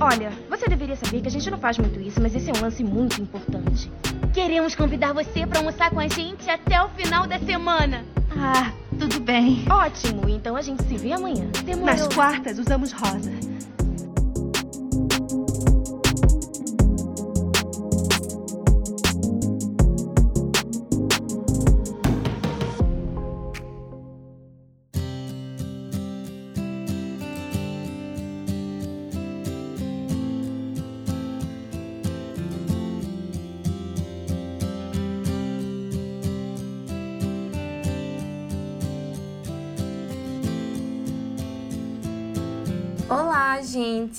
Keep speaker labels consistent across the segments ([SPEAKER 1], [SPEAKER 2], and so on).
[SPEAKER 1] Olha, você deveria saber que a gente não faz muito isso, mas esse é um lance muito importante.
[SPEAKER 2] Queremos convidar você para almoçar com a gente até o final da semana.
[SPEAKER 3] Ah, tudo bem.
[SPEAKER 1] Ótimo, então a gente se vê amanhã.
[SPEAKER 3] Demorou. Nas quartas usamos rosa.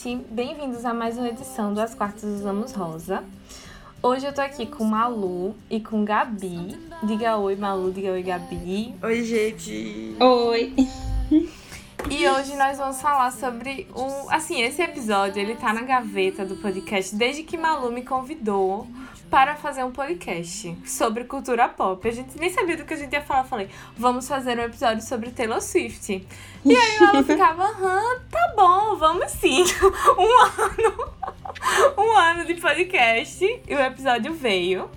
[SPEAKER 4] Gente! Bem-vindos a mais uma edição do As Quartas Usamos Rosa. Hoje eu tô aqui com Malu e com Gabi. Diga oi, Malu, diga oi, Gabi.
[SPEAKER 5] Oi, gente!
[SPEAKER 6] Oi!
[SPEAKER 4] E hoje nós vamos falar sobre o. Assim, esse episódio ele tá na gaveta do podcast desde que Malu me convidou para fazer um podcast sobre cultura pop. A gente nem sabia do que a gente ia falar. Falei, vamos fazer um episódio sobre Taylor Swift. E aí ela ficava, aham, tá bom, vamos sim. Um ano. Um ano de podcast. E o episódio veio.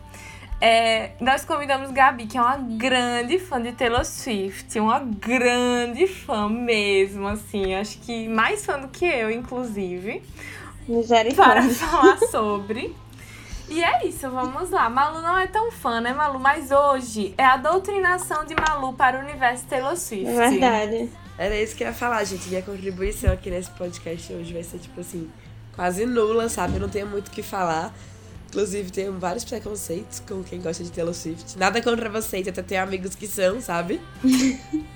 [SPEAKER 4] É, nós convidamos Gabi, que é uma grande fã de Taylor Swift, uma grande fã mesmo, assim, acho que mais fã do que eu, inclusive, para falar sobre. E é isso, vamos lá. Malu não é tão fã, né, Malu? Mas hoje é a doutrinação de Malu para o universo Taylor Swift.
[SPEAKER 6] É verdade.
[SPEAKER 5] Era isso que eu ia falar, gente. Minha contribuição aqui nesse podcast hoje vai ser, tipo assim, quase nula, sabe? Eu não tenho muito o que falar. Inclusive, tenho vários preconceitos com quem gosta de Taylor Swift. Nada contra vocês, até tenho amigos que são, sabe?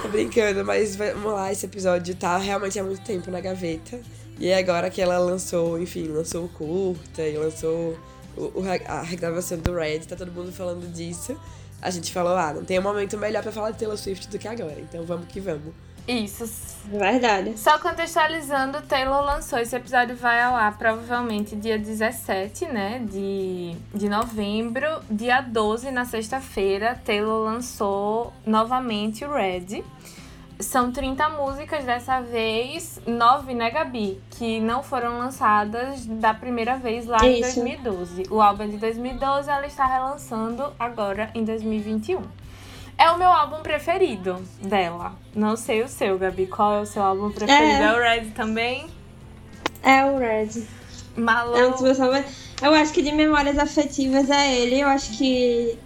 [SPEAKER 5] Tô brincando, mas vamos lá, esse episódio tá realmente há muito tempo na gaveta. E agora que ela lançou, enfim, lançou o curta e lançou o, o, a regravação do Red, tá todo mundo falando disso. A gente falou, ah, não tem um momento melhor para falar de Taylor Swift do que agora, então vamos que vamos.
[SPEAKER 4] Isso.
[SPEAKER 6] Verdade.
[SPEAKER 4] Só contextualizando, Taylor lançou. Esse episódio vai ao ar provavelmente dia 17, né? De, de novembro. Dia 12, na sexta-feira, Taylor lançou novamente o Red. São 30 músicas dessa vez, 9, né, Gabi? Que não foram lançadas da primeira vez lá Isso. em 2012. O álbum é de 2012 ela está relançando agora em 2021. É o meu álbum preferido dela. Não sei o seu, Gabi. Qual é o seu álbum preferido? É, é o Red também?
[SPEAKER 6] É o Red.
[SPEAKER 4] Malu.
[SPEAKER 6] É um dos meus Eu acho que de memórias afetivas é ele. Eu acho que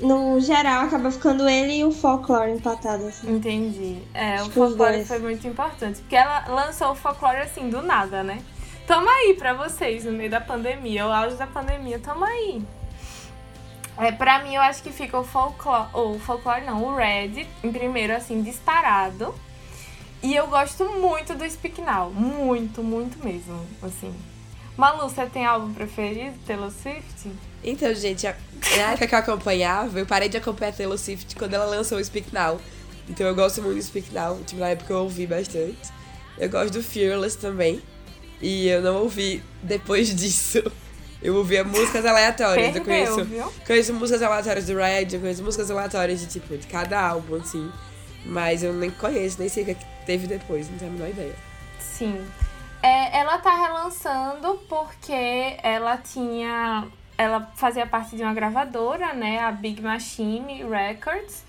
[SPEAKER 6] no geral, acaba ficando ele e o folklore empatados. Assim.
[SPEAKER 4] Entendi. É, Acho o folklore foi muito importante. Porque ela lançou o folklore assim, do nada, né? Tamo aí pra vocês no meio da pandemia, o auge da pandemia, tamo aí. É, pra mim, eu acho que fica o folklore, o folklore não, o Red, em primeiro, assim, disparado. E eu gosto muito do Speak Now, muito, muito mesmo, assim. Malu, você tem álbum preferido, Taylor Swift?
[SPEAKER 5] Então, gente, na época que eu acompanhava, eu parei de acompanhar a Taylor Swift quando ela lançou o Speak Now. Então eu gosto muito do Speak Now, tipo, na época eu ouvi bastante. Eu gosto do Fearless também. E eu não ouvi depois disso. Eu ouvia músicas aleatórias.
[SPEAKER 4] Perdeu,
[SPEAKER 5] eu conheço,
[SPEAKER 4] viu?
[SPEAKER 5] conheço músicas aleatórias do Red, eu conheço músicas aleatórias de tipo, de cada álbum, assim. Mas eu nem conheço, nem sei o que teve depois, não tenho a menor ideia.
[SPEAKER 4] Sim. É, ela tá relançando porque ela tinha ela fazia parte de uma gravadora, né, a Big Machine Records,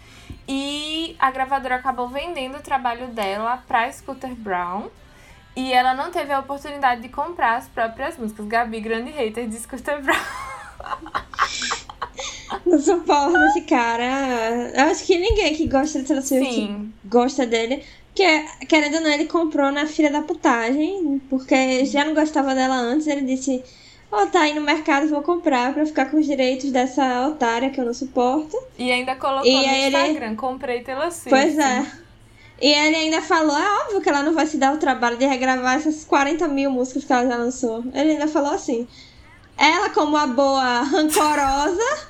[SPEAKER 4] e a gravadora acabou vendendo o trabalho dela para Scooter Brown. E ela não teve a oportunidade de comprar as próprias músicas. Gabi, grande hater de Scooter Brown.
[SPEAKER 6] Não suporto esse cara. Eu acho que ninguém que gosta de Taylor Swift gosta dele. Porque, querendo ou não, ele comprou na filha da putagem. Porque já não gostava dela antes. Ele disse: Oh, tá aí no mercado, vou comprar pra ficar com os direitos dessa otária que eu não suporto.
[SPEAKER 4] E ainda colocou e no Instagram, ele... comprei Taylor Swift.
[SPEAKER 6] Pois é. E ele ainda falou, é óbvio que ela não vai se dar o trabalho de regravar essas 40 mil músicas que ela já lançou. Ele ainda falou assim. Ela, como a boa rancorosa,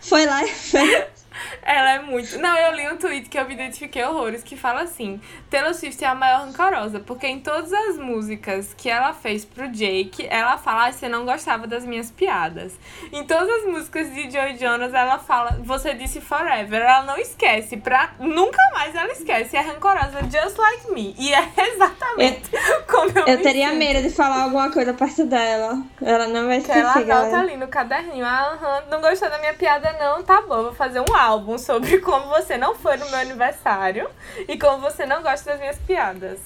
[SPEAKER 6] foi lá e fez.
[SPEAKER 4] Ela é muito. Não, eu li um tweet que eu me identifiquei horrores que fala assim: Taylor Swift é a maior rancorosa, porque em todas as músicas que ela fez pro Jake, ela fala: ah, você não gostava das minhas piadas. Em todas as músicas de Joy Jonas, ela fala: você disse forever. Ela não esquece, pra nunca mais ela esquece. É rancorosa, just like me. E é exatamente eu, como eu
[SPEAKER 6] Eu teria sinto. medo de falar alguma coisa perto dela. Ela não vai esquecer. Ela
[SPEAKER 4] anota ali no caderninho: ah, uhum, não gostou da minha piada, não? Tá bom, vou fazer um álbum sobre como você não foi no meu aniversário e como você não gosta das minhas piadas.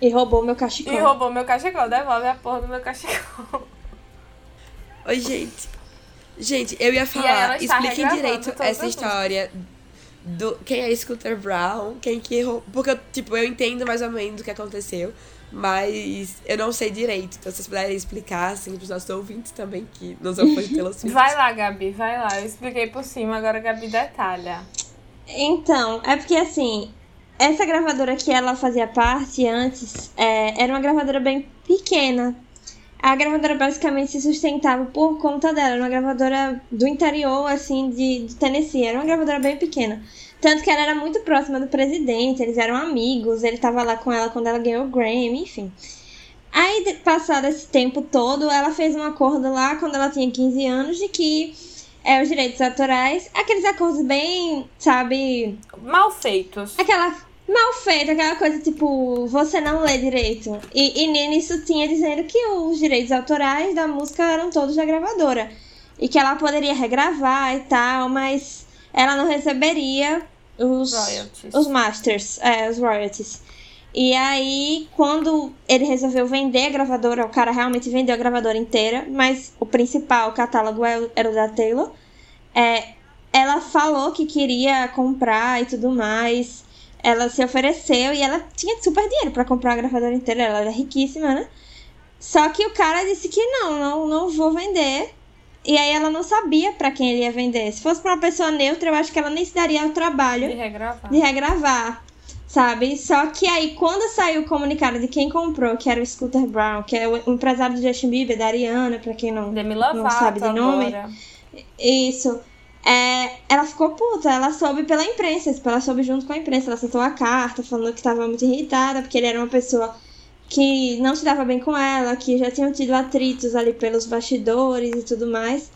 [SPEAKER 6] E roubou meu cachecol.
[SPEAKER 4] E roubou meu cachecol. Devolve a porra do meu cachecol.
[SPEAKER 5] Oi, gente. Gente, eu ia falar, expliquem direito essa história do quem é Scooter Brown, quem que errou. Porque, tipo, eu entendo mais ou menos o que aconteceu, mas eu não sei direito. Então, se vocês puderem explicar, assim, pros nossos ouvintes também, que fãs de Taylor Swift.
[SPEAKER 4] Vai lá, Gabi, vai lá. Eu expliquei por cima, agora a Gabi detalha.
[SPEAKER 6] Então, é porque assim, essa gravadora que ela fazia parte antes é, era uma gravadora bem pequena. A gravadora basicamente se sustentava por conta dela. Era uma gravadora do interior, assim, de, de Tennessee. Era uma gravadora bem pequena. Tanto que ela era muito próxima do presidente, eles eram amigos, ele tava lá com ela quando ela ganhou o Grammy, enfim. Aí, passado esse tempo todo, ela fez um acordo lá, quando ela tinha 15 anos, de que é, os direitos autorais, aqueles acordos bem, sabe.
[SPEAKER 4] Mal feitos.
[SPEAKER 6] Aquela. Mal feito, aquela coisa tipo, você não lê direito. E, e nisso tinha dizendo que os direitos autorais da música eram todos da gravadora. E que ela poderia regravar e tal, mas ela não receberia os, royalties. os masters, é, os royalties. E aí, quando ele resolveu vender a gravadora, o cara realmente vendeu a gravadora inteira, mas o principal catálogo é era o da Taylor. É, ela falou que queria comprar e tudo mais. Ela se ofereceu e ela tinha super dinheiro para comprar a gravadora inteira. Ela era riquíssima, né? Só que o cara disse que não, não, não vou vender. E aí ela não sabia para quem ele ia vender. Se fosse para uma pessoa neutra, eu acho que ela nem se daria o trabalho
[SPEAKER 4] de regravar.
[SPEAKER 6] De regravar sabe? Só que aí, quando saiu o comunicado de quem comprou, que era o Scooter Brown, que é o empresário do Justin Bieber, da Ariana, pra quem não, não sabe de nome. Agora. Isso. É, ela ficou puta, ela soube pela imprensa, tipo, ela soube junto com a imprensa, ela soltou a carta falando que estava muito irritada, porque ele era uma pessoa que não se dava bem com ela, que já tinham tido atritos ali pelos bastidores e tudo mais.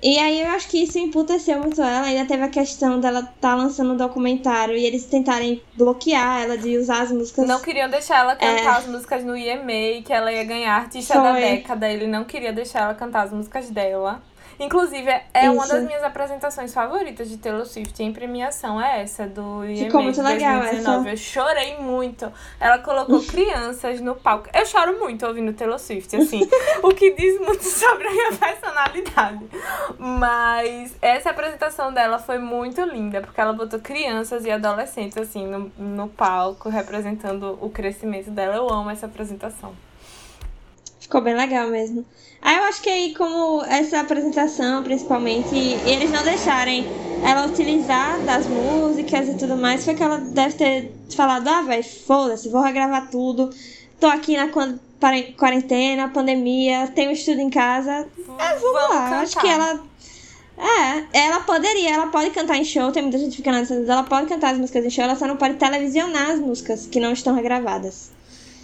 [SPEAKER 6] E aí eu acho que isso emputeceu muito ela. Ainda teve a questão dela estar tá lançando um documentário e eles tentarem bloquear ela de usar as músicas.
[SPEAKER 4] Não queriam deixar ela cantar é... as músicas no IMA, que ela ia ganhar artista Foi. da década. Ele não queria deixar ela cantar as músicas dela. Inclusive, é Isso. uma das minhas apresentações favoritas de Taylor Swift em premiação, é essa, do IMA Ficou muito legal 2019. Essa. Eu chorei muito. Ela colocou crianças no palco. Eu choro muito ouvindo Taylor Swift, assim, o que diz muito sobre a minha personalidade. Mas essa apresentação dela foi muito linda, porque ela botou crianças e adolescentes, assim, no, no palco, representando o crescimento dela. Eu amo essa apresentação.
[SPEAKER 6] Ficou bem legal mesmo. Aí eu acho que aí, como essa apresentação, principalmente, eles não deixarem ela utilizar das músicas e tudo mais, foi que ela deve ter falado, ah, vai, foda-se, vou regravar tudo. Tô aqui na quarentena, pandemia, tenho estudo em casa. É, vamos, vamos lá. Cantar. Acho que ela. É, ela poderia, ela pode cantar em show, tem muita gente ficando nessa, ela pode cantar as músicas em show, ela só não pode televisionar as músicas que não estão regravadas.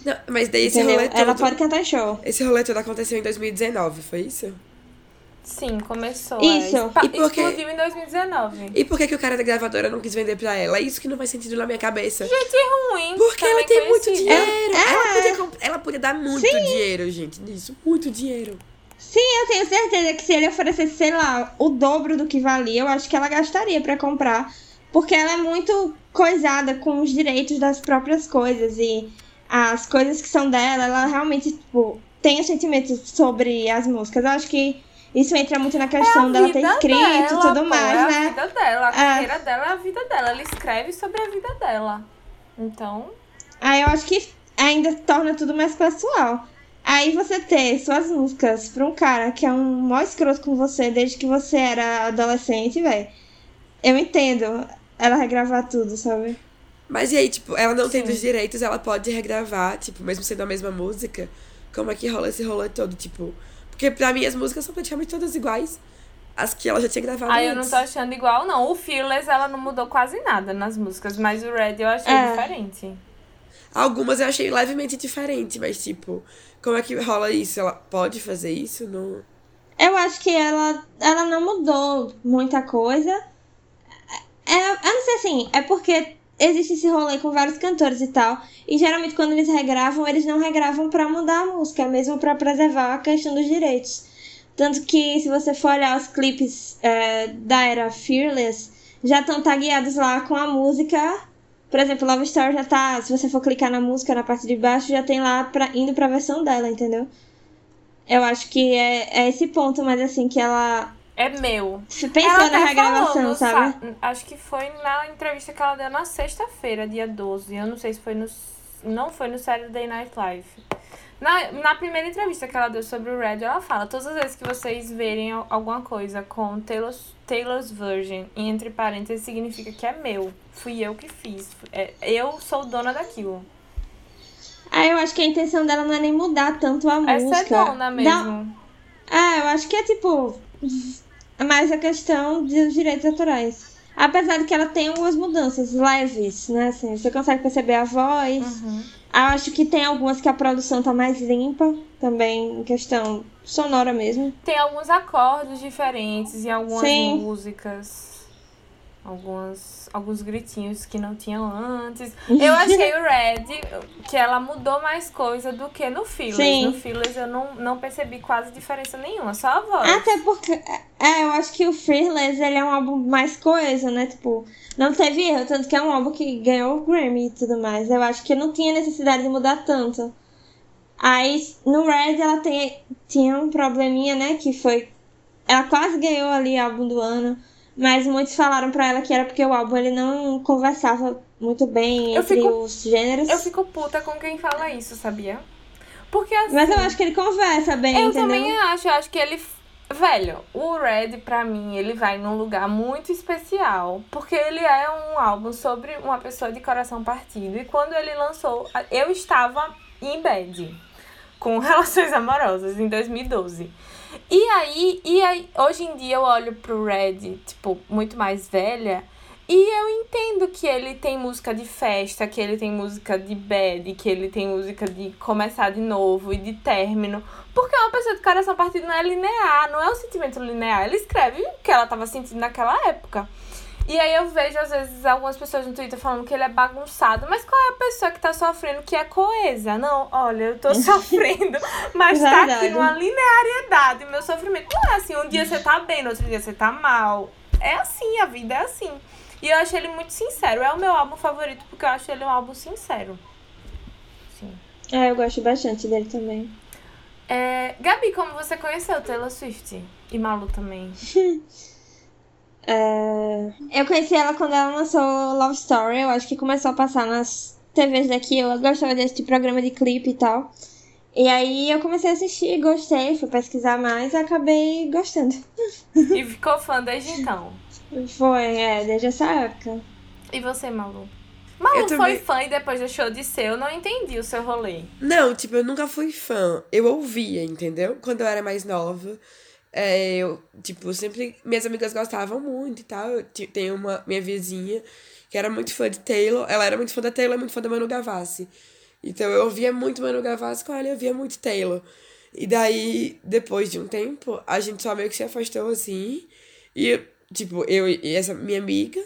[SPEAKER 5] Não, mas daí esse Entendeu? rolê todo...
[SPEAKER 6] Ela pode cantar show.
[SPEAKER 5] Esse rolê todo aconteceu em 2019, foi isso?
[SPEAKER 4] Sim, começou.
[SPEAKER 6] Isso.
[SPEAKER 4] É. E por que... Explodiu em 2019.
[SPEAKER 5] E por que, que o cara da gravadora não quis vender pra ela? É isso que não faz sentido na minha cabeça.
[SPEAKER 4] Gente ruim.
[SPEAKER 5] Porque ela tem conhecido. muito dinheiro. É. Ela, podia comp... ela podia dar muito Sim. dinheiro, gente, nisso. Muito dinheiro.
[SPEAKER 6] Sim, eu tenho certeza que se ele oferecesse, sei lá, o dobro do que valia, eu acho que ela gastaria para comprar. Porque ela é muito coisada com os direitos das próprias coisas. E as coisas que são dela, ela realmente, tipo, tem o sentimento sobre as músicas. Eu acho que isso entra muito na questão é dela ter escrito e tudo mais,
[SPEAKER 4] é
[SPEAKER 6] né?
[SPEAKER 4] É a vida dela, a é. carreira dela é a vida dela. Ela escreve sobre a vida dela. Então.
[SPEAKER 6] Aí eu acho que ainda torna tudo mais pessoal. Aí você ter suas músicas pra um cara que é um maior escroto com você desde que você era adolescente, velho. Eu entendo ela regravar tudo, sabe?
[SPEAKER 5] Mas e aí, tipo, ela não Sim. tendo os direitos, ela pode regravar, tipo, mesmo sendo a mesma música. Como é que rola esse rolê todo, tipo. Porque pra mim as músicas são praticamente todas iguais. as que ela já tinha gravado
[SPEAKER 4] Ah, eu não tô achando igual, não. O Fearless, ela não mudou quase nada nas músicas, mas o Red eu achei
[SPEAKER 6] É.
[SPEAKER 4] diferente.
[SPEAKER 5] Algumas eu achei levemente diferente, mas tipo, como é que rola isso? Ela pode fazer isso? Não.
[SPEAKER 6] Eu acho que ela, ela não mudou muita coisa. É, eu não sei assim, é porque existe esse rolê com vários cantores e tal. E geralmente quando eles regravam, eles não regravam pra mudar a música, é mesmo pra preservar a questão dos direitos. Tanto que se você for olhar os clipes é, da era Fearless, já estão tagueados lá com a música. Por exemplo, Love Story já tá. Se você for clicar na música na parte de baixo, já tem lá pra, indo pra versão dela, entendeu? Eu acho que é, é esse ponto, mas assim, que ela
[SPEAKER 4] É meu.
[SPEAKER 6] pensou
[SPEAKER 4] ela
[SPEAKER 6] na
[SPEAKER 4] até
[SPEAKER 6] regravação, sabe?
[SPEAKER 4] sa- Acho que foi na entrevista que ela deu na sexta-feira, dia 12. Eu não sei se foi no. Não foi no Saturday Night Live. Na, na primeira entrevista que ela deu sobre o Red, ela fala: todas as vezes que vocês verem al- alguma coisa com Taylor's, Taylor's Version, e entre parênteses, significa que é meu. Fui eu que fiz. É, eu sou dona daquilo.
[SPEAKER 6] Ah, eu acho que a intenção dela não é nem mudar tanto a
[SPEAKER 4] Essa
[SPEAKER 6] música.
[SPEAKER 4] é dona mesmo.
[SPEAKER 6] É, eu acho que é tipo. Mais a questão dos direitos autorais. Apesar de que ela tem algumas mudanças leves, né? Assim, você consegue perceber a voz.
[SPEAKER 4] Uhum.
[SPEAKER 6] Acho que tem algumas que a produção tá mais limpa, também em questão sonora mesmo.
[SPEAKER 4] Tem alguns acordes diferentes em algumas
[SPEAKER 6] Sim.
[SPEAKER 4] músicas. Algumas, alguns gritinhos que não tinham antes. Eu achei o Red que ela mudou mais coisa do que no Fearless.
[SPEAKER 6] Sim.
[SPEAKER 4] No Fearless eu não, não percebi quase diferença nenhuma, só a voz.
[SPEAKER 6] Até porque, é, eu acho que o Fearless, ele é um álbum mais coeso, né? Tipo, não teve erro, tanto que é um álbum que ganhou o Grammy e tudo mais. Eu acho que não tinha necessidade de mudar tanto. Aí, no Red, ela tem, tinha um probleminha, né? Que foi... Ela quase ganhou ali álbum do ano, mas muitos falaram pra ela que era porque o álbum, ele não conversava muito bem
[SPEAKER 4] Eu
[SPEAKER 6] entre
[SPEAKER 4] fico-
[SPEAKER 6] os gêneros.
[SPEAKER 4] Eu fico puta com quem fala isso, sabia? Porque assim.
[SPEAKER 6] Mas eu acho que ele conversa bem,
[SPEAKER 4] Eu
[SPEAKER 6] entendeu?
[SPEAKER 4] também acho, eu acho que ele. Velho, o Red, pra mim, ele vai num lugar muito especial. Porque ele é um álbum sobre uma pessoa de coração partido. E quando ele lançou, eu estava em bed com relações amorosas em 2012. E aí, e aí, hoje em dia eu olho pro Red, tipo, muito mais velha. E eu entendo que ele tem música de festa, que ele tem música de bad, que ele tem música de começar de novo e de término. Porque uma pessoa de coração partido não é linear, não é um sentimento linear. Ela escreve o que ela tava sentindo naquela época. E aí eu vejo, às vezes, algumas pessoas no Twitter falando que ele é bagunçado. Mas qual é a pessoa que tá sofrendo que é coesa? Não, olha, eu tô sofrendo, mas tá aqui numa linearidade. Meu sofrimento não é assim, um dia você tá bem, no outro dia você tá mal. É assim, a vida é assim. E eu acho ele muito sincero. É o meu álbum favorito porque eu acho ele um álbum sincero. Sim.
[SPEAKER 6] É, eu gosto bastante dele também.
[SPEAKER 4] É, Gabi, como você conheceu Taylor Swift? E Malu também.
[SPEAKER 6] É, Eu conheci ela quando ela lançou Love Story. Eu acho que começou a passar nas TVs daqui. Eu gostava desse programa de clipe e tal. E aí eu comecei a assistir, gostei, fui pesquisar mais e acabei gostando.
[SPEAKER 4] E ficou fã desde então.
[SPEAKER 6] Foi, é, desde essa época.
[SPEAKER 4] E você, Malu? Malu
[SPEAKER 5] Eu
[SPEAKER 4] foi
[SPEAKER 5] também-
[SPEAKER 4] fã e depois deixou de ser. Eu não entendi o seu rolê.
[SPEAKER 5] Não, tipo, eu nunca fui fã. Eu ouvia, entendeu? Quando eu era mais nova. É, eu, tipo, sempre. Minhas amigas gostavam muito e tal. Eu tenho uma minha vizinha que era muito fã de Taylor. Ela era muito fã da Taylor muito fã da Manu Gavassi. Então eu ouvia muito Manu Gavassi com ela e eu ouvia muito Taylor. E daí, depois de um tempo, a gente só meio que se afastou assim. E, tipo, eu e essa minha amiga.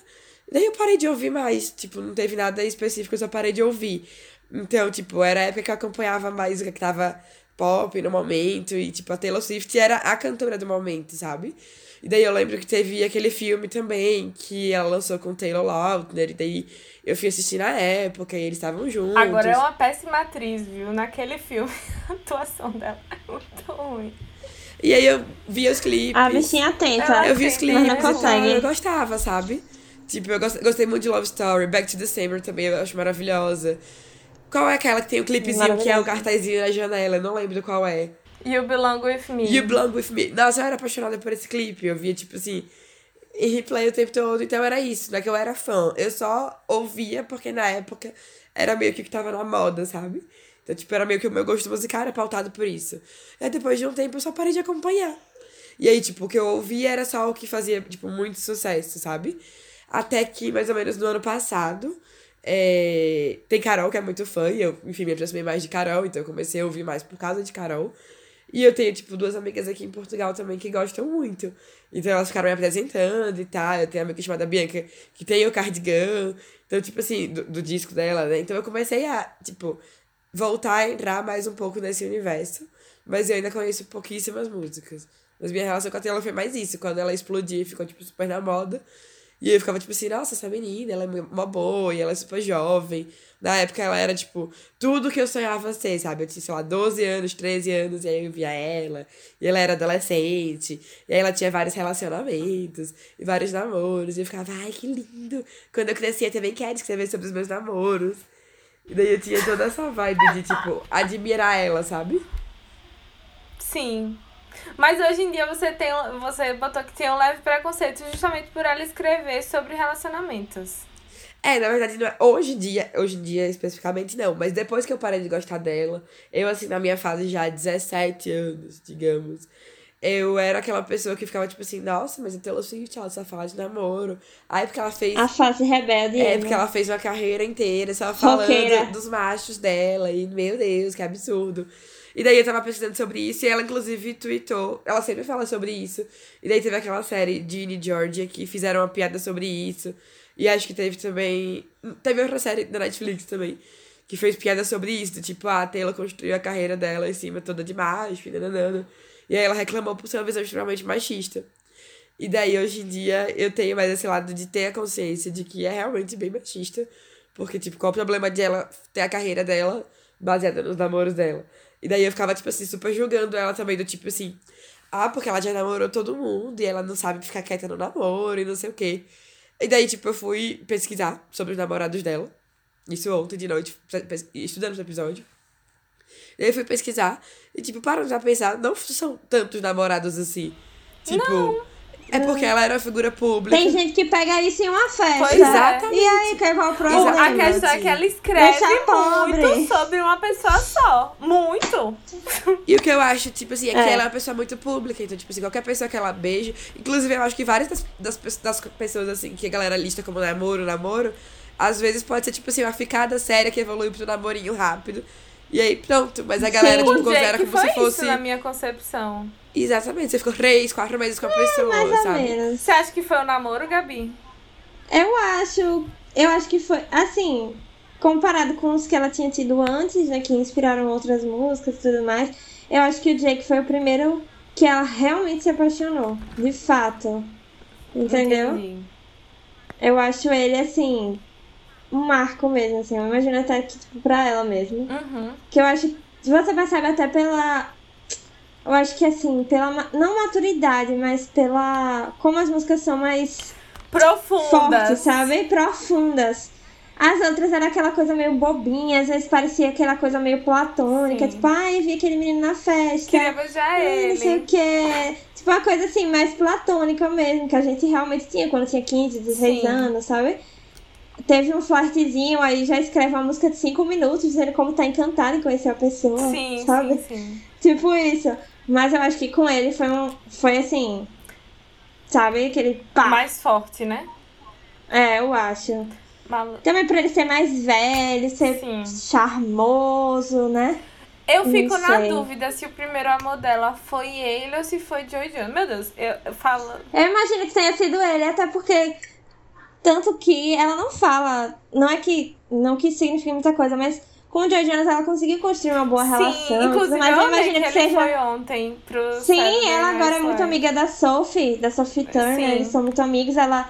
[SPEAKER 5] Daí eu parei de ouvir mais. Tipo, não teve nada específico, eu só parei de ouvir. Então, tipo, era a época que eu acompanhava mais o que tava pop no momento. E, tipo, a Taylor Swift era a cantora do momento, sabe? E daí eu lembro que teve aquele filme também que ela lançou com o Taylor Lautner. E daí eu fui assistir na época e eles estavam juntos.
[SPEAKER 4] Agora é uma péssima atriz, viu? Naquele filme, a atuação dela é muito ruim.
[SPEAKER 5] E aí eu via os clipes.
[SPEAKER 6] A bichinha atenta.
[SPEAKER 5] Eu vi os clipes
[SPEAKER 6] não
[SPEAKER 5] e tal,
[SPEAKER 6] consegue.
[SPEAKER 5] eu gostava, sabe? Tipo, eu gost- gostei muito de Love Story. Back to December também, eu acho maravilhosa. Qual é aquela que tem o clipezinho que é o cartazinho na janela? Eu não lembro qual é.
[SPEAKER 4] You Belong With Me.
[SPEAKER 5] You Belong With Me. Nossa, eu era apaixonada por esse clipe. Eu via, tipo assim, em replay o tempo todo. Então era isso, não é que eu era fã. Eu só ouvia porque na época era meio que o que tava na moda, sabe? Então, tipo, era meio que o meu gosto musical era pautado por isso. E aí, depois de um tempo, eu só parei de acompanhar. E aí, tipo, o que eu ouvia era só o que fazia, tipo, muito sucesso, sabe? Até que, mais ou menos no ano passado, é... tem Carol, que é muito fã, e eu, enfim, me aproximei mais de Carol, então eu comecei a ouvir mais por causa de Carol. E eu tenho, tipo, duas amigas aqui em Portugal também que gostam muito. Então elas ficaram me apresentando e tal. Eu tenho uma amiga chamada Bianca que tem o cardigan. Então, tipo assim, do, do disco dela, né? Então eu comecei a, tipo, voltar a entrar mais um pouco nesse universo. Mas eu ainda conheço pouquíssimas músicas. Mas minha relação com a Taylor foi mais isso. Quando ela explodiu e ficou, tipo, super na moda. E eu ficava, tipo assim, nossa, essa menina, ela é uma boa, e ela é super jovem. Na época ela era, tipo, tudo que eu sonhava ser, sabe? Eu tinha, sei lá, 12 anos, 13 anos, e aí eu via ela. E ela era adolescente. E aí ela tinha vários relacionamentos e vários namoros. E eu ficava, ai, que lindo. Quando eu crescia, também quero escrever sobre os meus namoros. E daí eu tinha toda essa vibe de, tipo, admirar ela, sabe?
[SPEAKER 4] Sim. Mas hoje em dia você tem você botou que tem um leve preconceito justamente por ela escrever sobre relacionamentos.
[SPEAKER 5] É, na verdade, não é, hoje em dia, hoje em dia especificamente não, mas depois que eu parei de gostar dela, eu assim, na minha fase já 17 anos, digamos, eu era aquela pessoa que ficava tipo assim, nossa, mas a Taylor Swift, ela só fala de namoro. Aí porque ela fez.
[SPEAKER 6] A fase rebelde.
[SPEAKER 5] É, porque ela fez uma carreira inteira só falando Roqueira. dos machos dela. E, meu Deus, que absurdo. E daí eu tava pesquisando sobre isso e ela, inclusive, tweetou. Ela sempre fala sobre isso. E daí teve aquela série Ginny Georgia que fizeram uma piada sobre isso. E acho que teve também. Teve outra série da Netflix também. Que fez piada sobre isso. Tipo, ah, a Taylor construiu a carreira dela em cima toda de macho, nananana. E aí ela reclamou por ser uma visão extremamente machista. E daí, hoje em dia, eu tenho mais esse lado de ter a consciência de que é realmente bem machista. Porque, tipo, qual o problema de ela ter a carreira dela baseada nos namoros dela? E daí eu ficava, tipo assim, super julgando ela também, do tipo assim, ah, porque ela já namorou todo mundo e ela não sabe ficar quieta no namoro e não sei o quê. E daí, tipo, eu fui pesquisar sobre os namorados dela. Isso ontem de noite, estudando o episódio. E eu fui pesquisar. E, tipo, parando pra pensar, não são tantos namorados assim. Tipo. Não. É porque ela era uma figura pública.
[SPEAKER 6] Tem gente que pega isso em uma festa.
[SPEAKER 4] Pois exatamente.
[SPEAKER 6] E aí, qual é o problema?
[SPEAKER 4] A questão é que ela escreve muito sobre uma pessoa só. Muito.
[SPEAKER 5] E o que eu acho, tipo assim, é que é. ela é uma pessoa muito pública. Então, tipo assim, qualquer pessoa que ela beija. Inclusive, eu acho que várias das, das, das pessoas, assim, que a galera lista como namoro, namoro, às vezes pode ser, tipo assim, uma ficada séria que evolui pro namorinho rápido. E aí, pronto. Mas a galera, Sim. tipo, considera como se fosse. Isso
[SPEAKER 4] na minha concepção.
[SPEAKER 5] Exatamente, você ficou três, quatro meses com a é, pessoa,
[SPEAKER 6] mais ou
[SPEAKER 5] sabe?
[SPEAKER 6] Menos.
[SPEAKER 4] Você acha que foi um namoro, Gabi?
[SPEAKER 6] Eu acho. Eu acho que foi. Assim, comparado com os que ela tinha tido antes, né? Que inspiraram outras músicas e tudo mais. Eu acho que o Jake foi o primeiro que ela realmente se apaixonou. De fato. Entendeu? Entendi. Eu acho ele, assim, um marco mesmo, assim. Eu imagino até que, tipo, pra ela mesmo.
[SPEAKER 4] Uhum.
[SPEAKER 6] Que eu acho. Você percebe até pela eu acho que assim, pela não maturidade, mas pela como as músicas são mais
[SPEAKER 4] profundas,
[SPEAKER 6] fortes, sabe? Profundas. As outras era aquela coisa meio bobinha, às vezes parecia aquela coisa meio platônica, Sim. tipo, ai, vi aquele menino na festa.
[SPEAKER 4] Queria beijar ele.
[SPEAKER 6] Não sei o que. Tipo, uma coisa assim, mais platônica mesmo, que a gente realmente tinha quando tinha 15, 16 Sim. anos, sabe? Teve um flertezinho, aí já escreve uma música de 5 minutos, dizendo como tá encantado em conhecer a pessoa,
[SPEAKER 4] sim,
[SPEAKER 6] sabe?
[SPEAKER 4] Sim, sim.
[SPEAKER 6] Tipo isso. Mas eu acho que com ele foi um. Foi assim. Sabe? Aquele pá.
[SPEAKER 4] Mais forte, né?
[SPEAKER 6] É, eu acho. Malu... Também por ele ser mais velho, ser Sim. charmoso, né?
[SPEAKER 4] Eu fico na dúvida se o primeiro amor dela foi ele ou se foi Joy Jones. Meu Deus, eu, eu falo.
[SPEAKER 6] Eu imagino que tenha sido ele, até porque. Tanto que ela não fala. Não é que. Não que signifique muita coisa, mas com o Joy Jonas ela conseguiu construir uma boa
[SPEAKER 4] Sim,
[SPEAKER 6] relação.
[SPEAKER 4] Inclusive, mas eu imagino que, que seja. foi ontem pro
[SPEAKER 6] Sim, ela agora é muito amiga da Sophie, da Sophie Turner. Sim. Eles são muito amigos. Ela.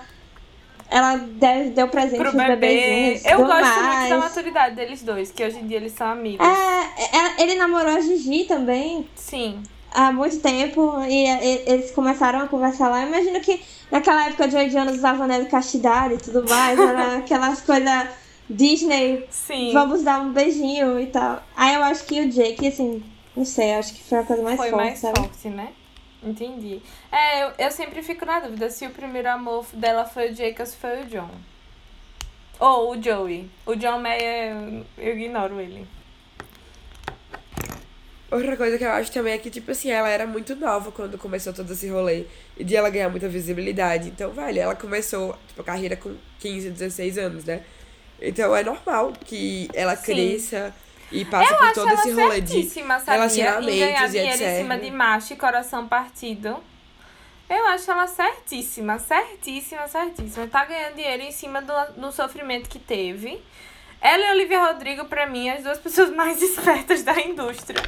[SPEAKER 6] Ela deu, deu presente
[SPEAKER 4] Pro bebê.
[SPEAKER 6] bebezinhos.
[SPEAKER 4] Eu gosto
[SPEAKER 6] mais.
[SPEAKER 4] muito da maturidade deles dois, que hoje em dia eles são amigos.
[SPEAKER 6] É, é, ele namorou a Gigi também.
[SPEAKER 4] Sim.
[SPEAKER 6] Há muito tempo. E, e eles começaram a conversar lá. Eu imagino que naquela época o Joy Jonas usava anel de castidade e tudo mais. Era aquelas coisas Disney,
[SPEAKER 4] Sim.
[SPEAKER 6] vamos dar um beijinho e tal. Aí eu acho que o Jake, assim, não sei, acho que foi a coisa mais
[SPEAKER 4] foi
[SPEAKER 6] forte.
[SPEAKER 4] Foi mais forte, né? Entendi. É, eu, eu sempre fico na dúvida se o primeiro amor dela foi o Jake ou se foi o John. Ou o Joey. O John Mayer, eu ignoro ele.
[SPEAKER 5] Outra coisa que eu acho também é que, tipo assim, ela era muito nova quando começou todo esse rolê. E de ela ganhar muita visibilidade. Então, velho, ela começou, tipo, a carreira com 15, 16 anos, né? Então é normal que ela
[SPEAKER 4] Sim.
[SPEAKER 5] cresça e passe
[SPEAKER 4] Eu
[SPEAKER 5] por todo esse rolê de
[SPEAKER 4] sabia?
[SPEAKER 5] Relacionamentos
[SPEAKER 4] ganhar
[SPEAKER 5] e etc.
[SPEAKER 4] em cima de macho e coração partido. Eu acho ela certíssima, certíssima, certíssima. Tá ganhando dinheiro em cima do, do sofrimento que teve. Ela e Olivia Rodrigo, pra mim, as duas pessoas mais espertas da indústria.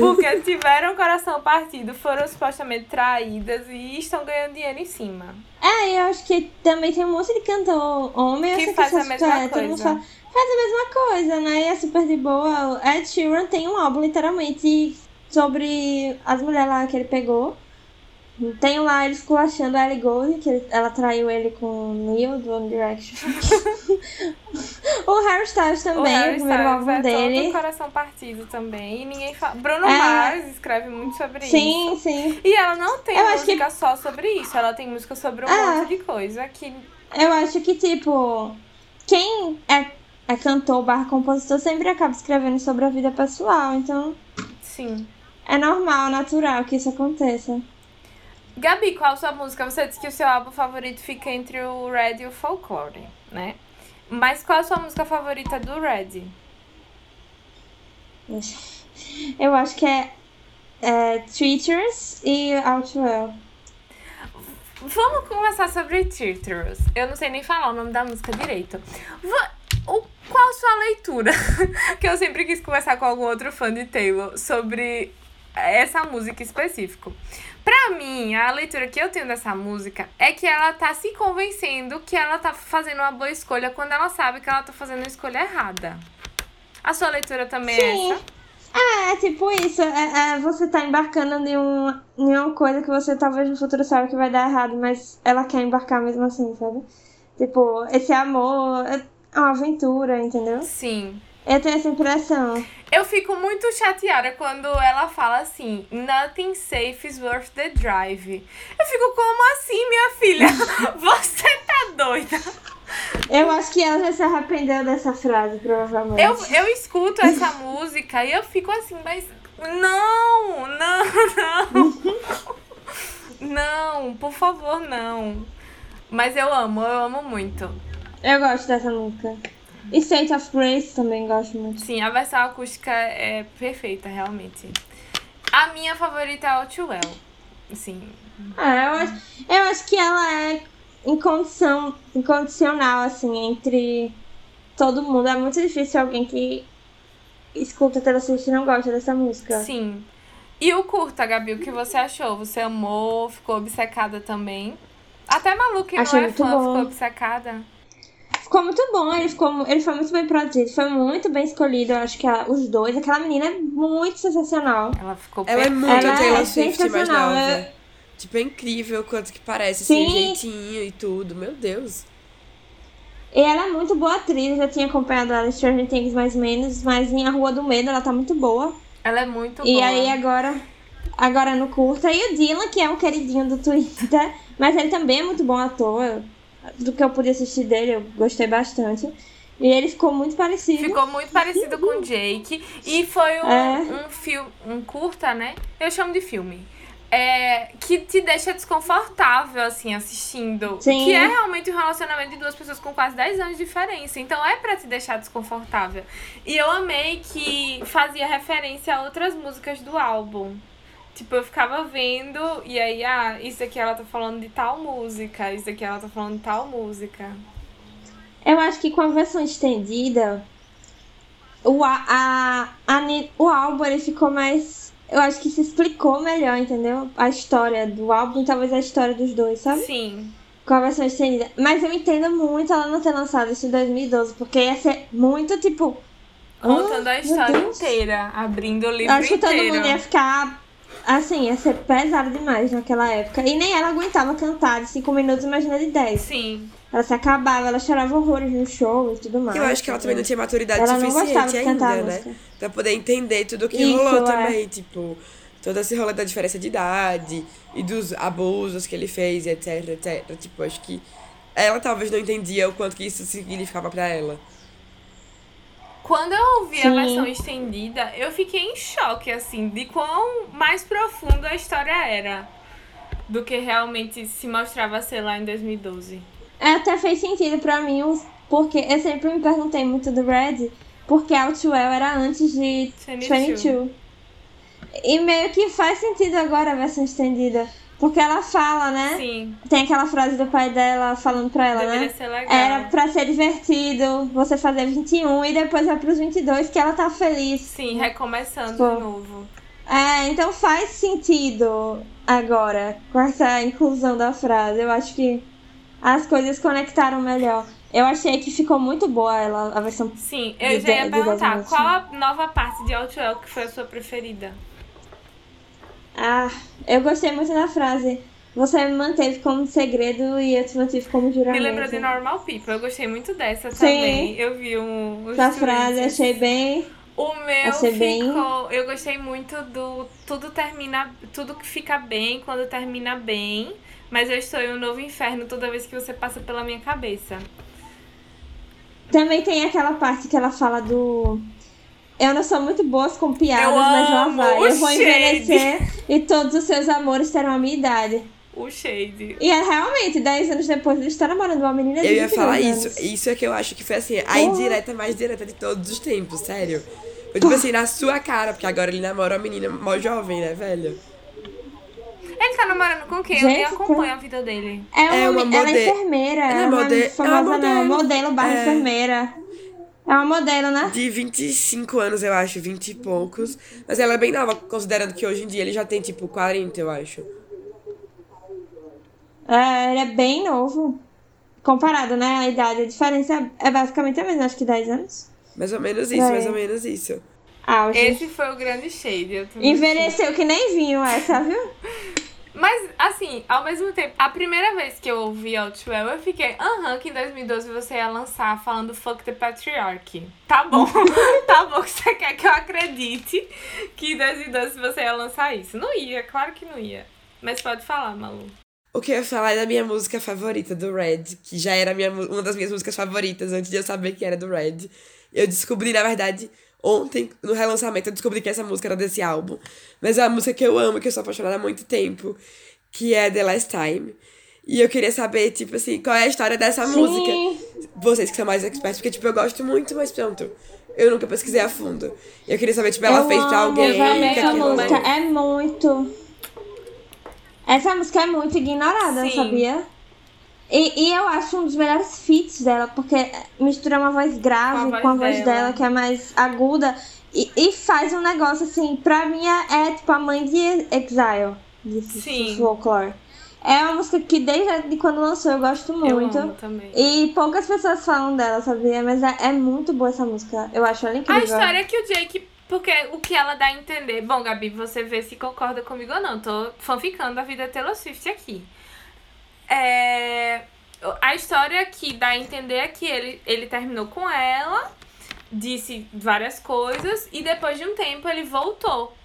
[SPEAKER 4] Porque tiveram o coração partido, foram supostamente traídas e estão ganhando dinheiro em cima.
[SPEAKER 6] É, eu acho que também tem um monte de cantor homem
[SPEAKER 4] Que faz a mesma
[SPEAKER 6] é,
[SPEAKER 4] coisa.
[SPEAKER 6] fala- faz a mesma coisa, né? E é super de boa. Ed Sheeran tem um álbum literalmente sobre as mulheres lá que ele pegou. Tem lá ele esculachando a Ellie Goulding, que ele- ela traiu ele com o Neil do One Direction. o Harry Styles
[SPEAKER 4] o
[SPEAKER 6] também, o,
[SPEAKER 4] Harry
[SPEAKER 6] primeiro
[SPEAKER 4] Styles
[SPEAKER 6] álbum
[SPEAKER 4] é todo
[SPEAKER 6] dele.
[SPEAKER 4] coração partido também. E ninguém fala. Bruno
[SPEAKER 6] É.
[SPEAKER 4] Mars escreve muito sobre isso.
[SPEAKER 6] Sim, sim.
[SPEAKER 4] E ela não tem
[SPEAKER 6] Eu
[SPEAKER 4] música só sobre isso, ela tem música sobre um
[SPEAKER 6] Ah.
[SPEAKER 4] monte de coisa que.
[SPEAKER 6] Eu acho que, tipo, quem é, é cantor barra compositor sempre acaba escrevendo sobre a vida pessoal. Então,
[SPEAKER 4] Sim.
[SPEAKER 6] é normal, natural que isso aconteça.
[SPEAKER 4] Gabi, qual a sua música? Você disse que o seu álbum favorito fica entre o Red e o Folklore, né? Mas qual a sua música favorita do Red?
[SPEAKER 6] Eu acho que é, é Tweeters e Outwell.
[SPEAKER 4] Vamos conversar sobre Tears. Eu não sei nem falar o nome da música direito. O, qual sua leitura? que eu sempre quis conversar com algum outro fã de Taylor sobre essa música específico. Pra mim, a leitura que eu tenho dessa música é que ela tá se convencendo que ela tá fazendo uma boa escolha quando ela sabe que ela tá fazendo uma escolha errada. A sua leitura também
[SPEAKER 6] Sim.
[SPEAKER 4] é essa?
[SPEAKER 6] É, tipo isso. É, é você tá embarcando em uma, em uma coisa que você talvez no futuro saiba que vai dar errado, mas ela quer embarcar mesmo assim, sabe? Tipo, esse amor é uma aventura, entendeu?
[SPEAKER 4] Sim.
[SPEAKER 6] Eu tenho essa impressão.
[SPEAKER 4] Eu fico muito chateada quando ela fala assim, nothing safe is worth the drive. Eu fico, como assim, minha filha? Você tá doida?
[SPEAKER 6] Eu acho que ela já se arrependeu dessa frase, provavelmente.
[SPEAKER 4] Eu, eu escuto essa música e eu fico assim, mas não, não, não. Não, por favor, não. Mas eu amo, eu amo muito.
[SPEAKER 6] Eu gosto dessa música. E State of Grace também gosto muito.
[SPEAKER 4] Sim, a versão acústica é perfeita, realmente. A minha favorita é Outwell. Sim,
[SPEAKER 6] Ah, eu acho, eu acho que ela é incondição, incondicional, assim, entre todo mundo. É muito difícil alguém que escuta Taylor Swift e não gosta dessa música.
[SPEAKER 4] Sim. E o curta, Gabi, o que você achou? Você amou? Ficou obcecada também? Até Malu, que
[SPEAKER 6] Achei
[SPEAKER 4] não é fã,
[SPEAKER 6] bom.
[SPEAKER 4] ficou obcecada.
[SPEAKER 6] Ficou muito bom, ele, ficou, ele foi muito bem produzido, foi muito bem escolhido. Eu acho que a- os dois, aquela menina é muito sensacional.
[SPEAKER 4] Ela ficou
[SPEAKER 5] Ela é
[SPEAKER 4] perfeita.
[SPEAKER 5] muito
[SPEAKER 6] Ela
[SPEAKER 5] Taylor
[SPEAKER 6] é
[SPEAKER 5] Swift mais
[SPEAKER 6] sensacional,
[SPEAKER 5] nova.
[SPEAKER 6] é-
[SPEAKER 5] Tipo, é incrível o quanto que parece, assim,
[SPEAKER 6] Sim.
[SPEAKER 5] jeitinho e tudo. Meu Deus.
[SPEAKER 6] E ela é muito boa atriz, eu já tinha acompanhado ela em Stranger Things mais ou menos, mas em A Rua do Medo ela tá muito boa.
[SPEAKER 4] Ela é muito
[SPEAKER 6] E
[SPEAKER 4] boa.
[SPEAKER 6] aí agora, agora no curta. E o Dylan, que é um queridinho do Twitter, mas ele também é muito bom ator. Do que eu pude assistir dele, eu gostei bastante. E ele ficou muito parecido.
[SPEAKER 4] Ficou muito parecido com o Jake. E foi um,
[SPEAKER 6] É.
[SPEAKER 4] um filme, um curta, né? Eu chamo de filme. É, que te deixa desconfortável, assim, assistindo.
[SPEAKER 6] Sim.
[SPEAKER 4] Que é realmente um relacionamento de duas pessoas com quase 10 anos de diferença. Então é pra te deixar desconfortável. E eu amei que fazia referência a outras músicas do álbum. Tipo, eu ficava vendo e aí, ah, isso aqui ela tá falando de tal música, isso aqui ela tá falando de tal música.
[SPEAKER 6] Eu acho que com a versão estendida, o, a, a, o álbum ele ficou mais. Eu acho que se explicou melhor, entendeu? A história do álbum talvez a história dos dois, sabe?
[SPEAKER 4] Sim.
[SPEAKER 6] Com a versão estendida. Mas eu entendo muito ela não ter lançado isso em 2012, porque ia ser muito tipo.
[SPEAKER 4] Contando
[SPEAKER 6] "Ah,
[SPEAKER 4] a história
[SPEAKER 6] Deus."
[SPEAKER 4] inteira, abrindo o livro
[SPEAKER 6] Eu acho que todo
[SPEAKER 4] inteiro.
[SPEAKER 6] mundo ia ficar. Assim, ia ser pesado demais naquela época. E nem ela aguentava cantar de 5 minutos, imagina de 10.
[SPEAKER 4] Sim.
[SPEAKER 6] Ela se acabava, ela chorava horrores no show e tudo mais.
[SPEAKER 5] eu acho que ela também não tinha maturidade
[SPEAKER 6] Ela
[SPEAKER 5] suficiente ainda, né? Pra poder entender tudo que
[SPEAKER 6] Isso,
[SPEAKER 5] rolou
[SPEAKER 6] é.
[SPEAKER 5] também. Tipo, todo esse rolê da diferença de idade e dos abusos que ele fez, etc, etc. Tipo, acho que ela talvez não entendia o quanto que isso significava pra ela.
[SPEAKER 4] Quando eu ouvi
[SPEAKER 6] Sim.
[SPEAKER 4] a versão estendida, eu fiquei em choque, assim, de quão mais profunda a história era do que realmente se mostrava ser lá em 2012.
[SPEAKER 6] É, até fez sentido pra mim, porque eu sempre me perguntei muito do Red, porque Outwell era antes de
[SPEAKER 4] 22.
[SPEAKER 6] 22. E meio que faz sentido agora a versão estendida. Porque ela fala, né?
[SPEAKER 4] Sim,
[SPEAKER 6] Tem aquela frase do pai dela falando pra ela,
[SPEAKER 4] deveria
[SPEAKER 6] né?
[SPEAKER 4] ser legal.
[SPEAKER 6] Era pra ser divertido você fazer 21 e depois vai pros 22 que ela tá feliz.
[SPEAKER 4] Sim, recomeçando
[SPEAKER 6] Pô.
[SPEAKER 4] de novo.
[SPEAKER 6] É, então faz sentido agora com essa inclusão da frase. Eu acho que as coisas conectaram melhor. Eu achei que ficou muito boa ela, a versão.
[SPEAKER 4] Sim, eu
[SPEAKER 6] De
[SPEAKER 4] já ia
[SPEAKER 6] de
[SPEAKER 4] perguntar,
[SPEAKER 6] dez
[SPEAKER 4] qual a nova parte de Outwell que foi a sua preferida?
[SPEAKER 6] Ah, eu gostei muito da frase. Você me manteve como segredo e eu te mantive como juramento.
[SPEAKER 4] Me lembrou de Normal People, eu gostei muito dessa
[SPEAKER 6] Sim.
[SPEAKER 4] também. Eu vi um.
[SPEAKER 6] Essa frase achei bem.
[SPEAKER 4] O meu
[SPEAKER 6] Achei
[SPEAKER 4] ficou.
[SPEAKER 6] bem-
[SPEAKER 4] Eu gostei muito do. Tudo termina. Tudo que fica bem quando termina bem. Mas eu estou em um novo inferno toda vez que você passa pela minha cabeça.
[SPEAKER 6] Também tem aquela parte que ela fala do. Eu não sou muito boa com piadas,
[SPEAKER 4] Eu
[SPEAKER 6] mas lá
[SPEAKER 4] amo
[SPEAKER 6] vai. Eu vou
[SPEAKER 4] shade.
[SPEAKER 6] envelhecer e todos os seus amores terão a minha idade.
[SPEAKER 4] O Shade.
[SPEAKER 6] E é realmente, 10 anos depois, ele está namorando uma menina de
[SPEAKER 5] Eu ia
[SPEAKER 6] 22
[SPEAKER 5] falar
[SPEAKER 6] anos.
[SPEAKER 5] isso. Isso é que eu acho que foi assim, a indireta mais direta de todos os tempos, sério. Foi tipo assim, na sua cara, porque agora ele namora uma menina mó jovem, né, velho?
[SPEAKER 4] Ele tá namorando com quem? eu nem
[SPEAKER 6] Gente,
[SPEAKER 4] acompanho a vida dele.
[SPEAKER 6] É uma,
[SPEAKER 5] É uma
[SPEAKER 6] ela é
[SPEAKER 5] mode-
[SPEAKER 6] enfermeira.
[SPEAKER 5] Ela é
[SPEAKER 6] Ela não
[SPEAKER 5] mode-
[SPEAKER 6] é famosa,
[SPEAKER 5] é uma
[SPEAKER 6] não.
[SPEAKER 5] modelo.
[SPEAKER 6] Modelo barra
[SPEAKER 5] É.
[SPEAKER 6] enfermeira. É uma modelo, né?
[SPEAKER 5] De 25 anos, eu acho, 20 e poucos. Mas ela é bem nova, considerando que hoje em dia ele já tem, tipo, 40, eu acho.
[SPEAKER 6] É, ele é bem novo. Comparado, né? A idade, a diferença é basicamente a mesma, acho que 10 anos.
[SPEAKER 5] Mais ou menos isso,
[SPEAKER 6] É.
[SPEAKER 5] mais ou menos isso.
[SPEAKER 6] Auge.
[SPEAKER 4] Esse foi o grande Shade.
[SPEAKER 6] Envelheceu que nem vinho essa, viu?
[SPEAKER 4] Mas, assim, ao mesmo tempo, a primeira vez que eu ouvi Outwell, eu fiquei, aham, que em 2012 você ia lançar falando fuck the patriarchy. Tá bom, tá bom que você quer que eu acredite que em 2012 você ia lançar isso. Não ia, claro que não ia. Mas pode falar, Malu.
[SPEAKER 5] O que eu ia falar é da minha música favorita, do Red, que já era minha, uma das minhas músicas favoritas antes de eu saber que era do Red. Eu descobri, na verdade, ontem, no relançamento, eu descobri que essa música era desse álbum. Mas é uma música que eu amo, que eu sou apaixonada há muito tempo, que é The Last Time. E eu queria saber, tipo assim, qual é a história dessa música. Vocês que são mais expertos, porque, tipo, eu gosto muito, mas pronto. Eu nunca pesquisei a fundo. Eu queria saber, tipo, ela
[SPEAKER 6] eu
[SPEAKER 5] fez pra
[SPEAKER 6] amo,
[SPEAKER 5] alguém.
[SPEAKER 6] eu
[SPEAKER 4] que
[SPEAKER 6] essa música. É muito. Essa música é muito ignorada,
[SPEAKER 4] Sim.
[SPEAKER 6] sabia? E, e eu acho um dos melhores feats dela, porque mistura uma voz grave
[SPEAKER 4] Com a
[SPEAKER 6] com a,
[SPEAKER 4] voz
[SPEAKER 6] voz
[SPEAKER 4] dela.
[SPEAKER 6] dela, que é mais aguda. E, e faz um negócio assim, pra mim é, é tipo a mãe de Exile, de
[SPEAKER 4] Sim.
[SPEAKER 6] Folklore. É uma música que desde quando lançou eu gosto muito.
[SPEAKER 4] Eu também.
[SPEAKER 6] E poucas pessoas falam dela, sabia? Mas é, é muito boa essa música. Eu acho ela
[SPEAKER 4] A
[SPEAKER 6] incrível.
[SPEAKER 4] história é que o Jake. Porque o que ela dá a entender. Bom, Gabi, você vê se concorda comigo ou não. Tô fanficando a vida da Taylor Swift aqui. É, a história que dá a entender é que ele, ele terminou com ela, disse várias coisas, e depois de um tempo ele voltou.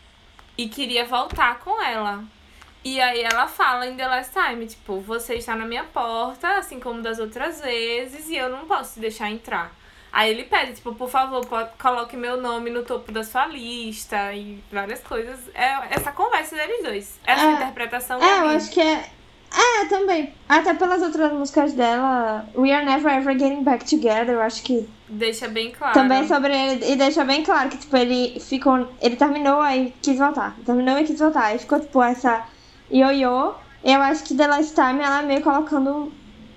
[SPEAKER 4] E queria voltar com ela. E aí ela fala em The Last Time, tipo, você está na minha porta, assim como das outras vezes, e eu não posso te deixar entrar. Aí ele pede, tipo, por favor, coloque meu nome no topo da sua lista e várias coisas. É essa conversa deles dois. Essa
[SPEAKER 6] É.
[SPEAKER 4] interpretação
[SPEAKER 6] É, eu acho que é. É, também. Até pelas outras músicas dela, We Are Never Ever Getting Back Together, eu acho que
[SPEAKER 4] deixa bem claro.
[SPEAKER 6] também sobre ele. E deixa bem claro que, tipo, ele ficou. Ele terminou aí quis voltar. Terminou e quis voltar. Aí ficou, tipo, essa ioiô. Eu acho que The Last Time ela é meio colocando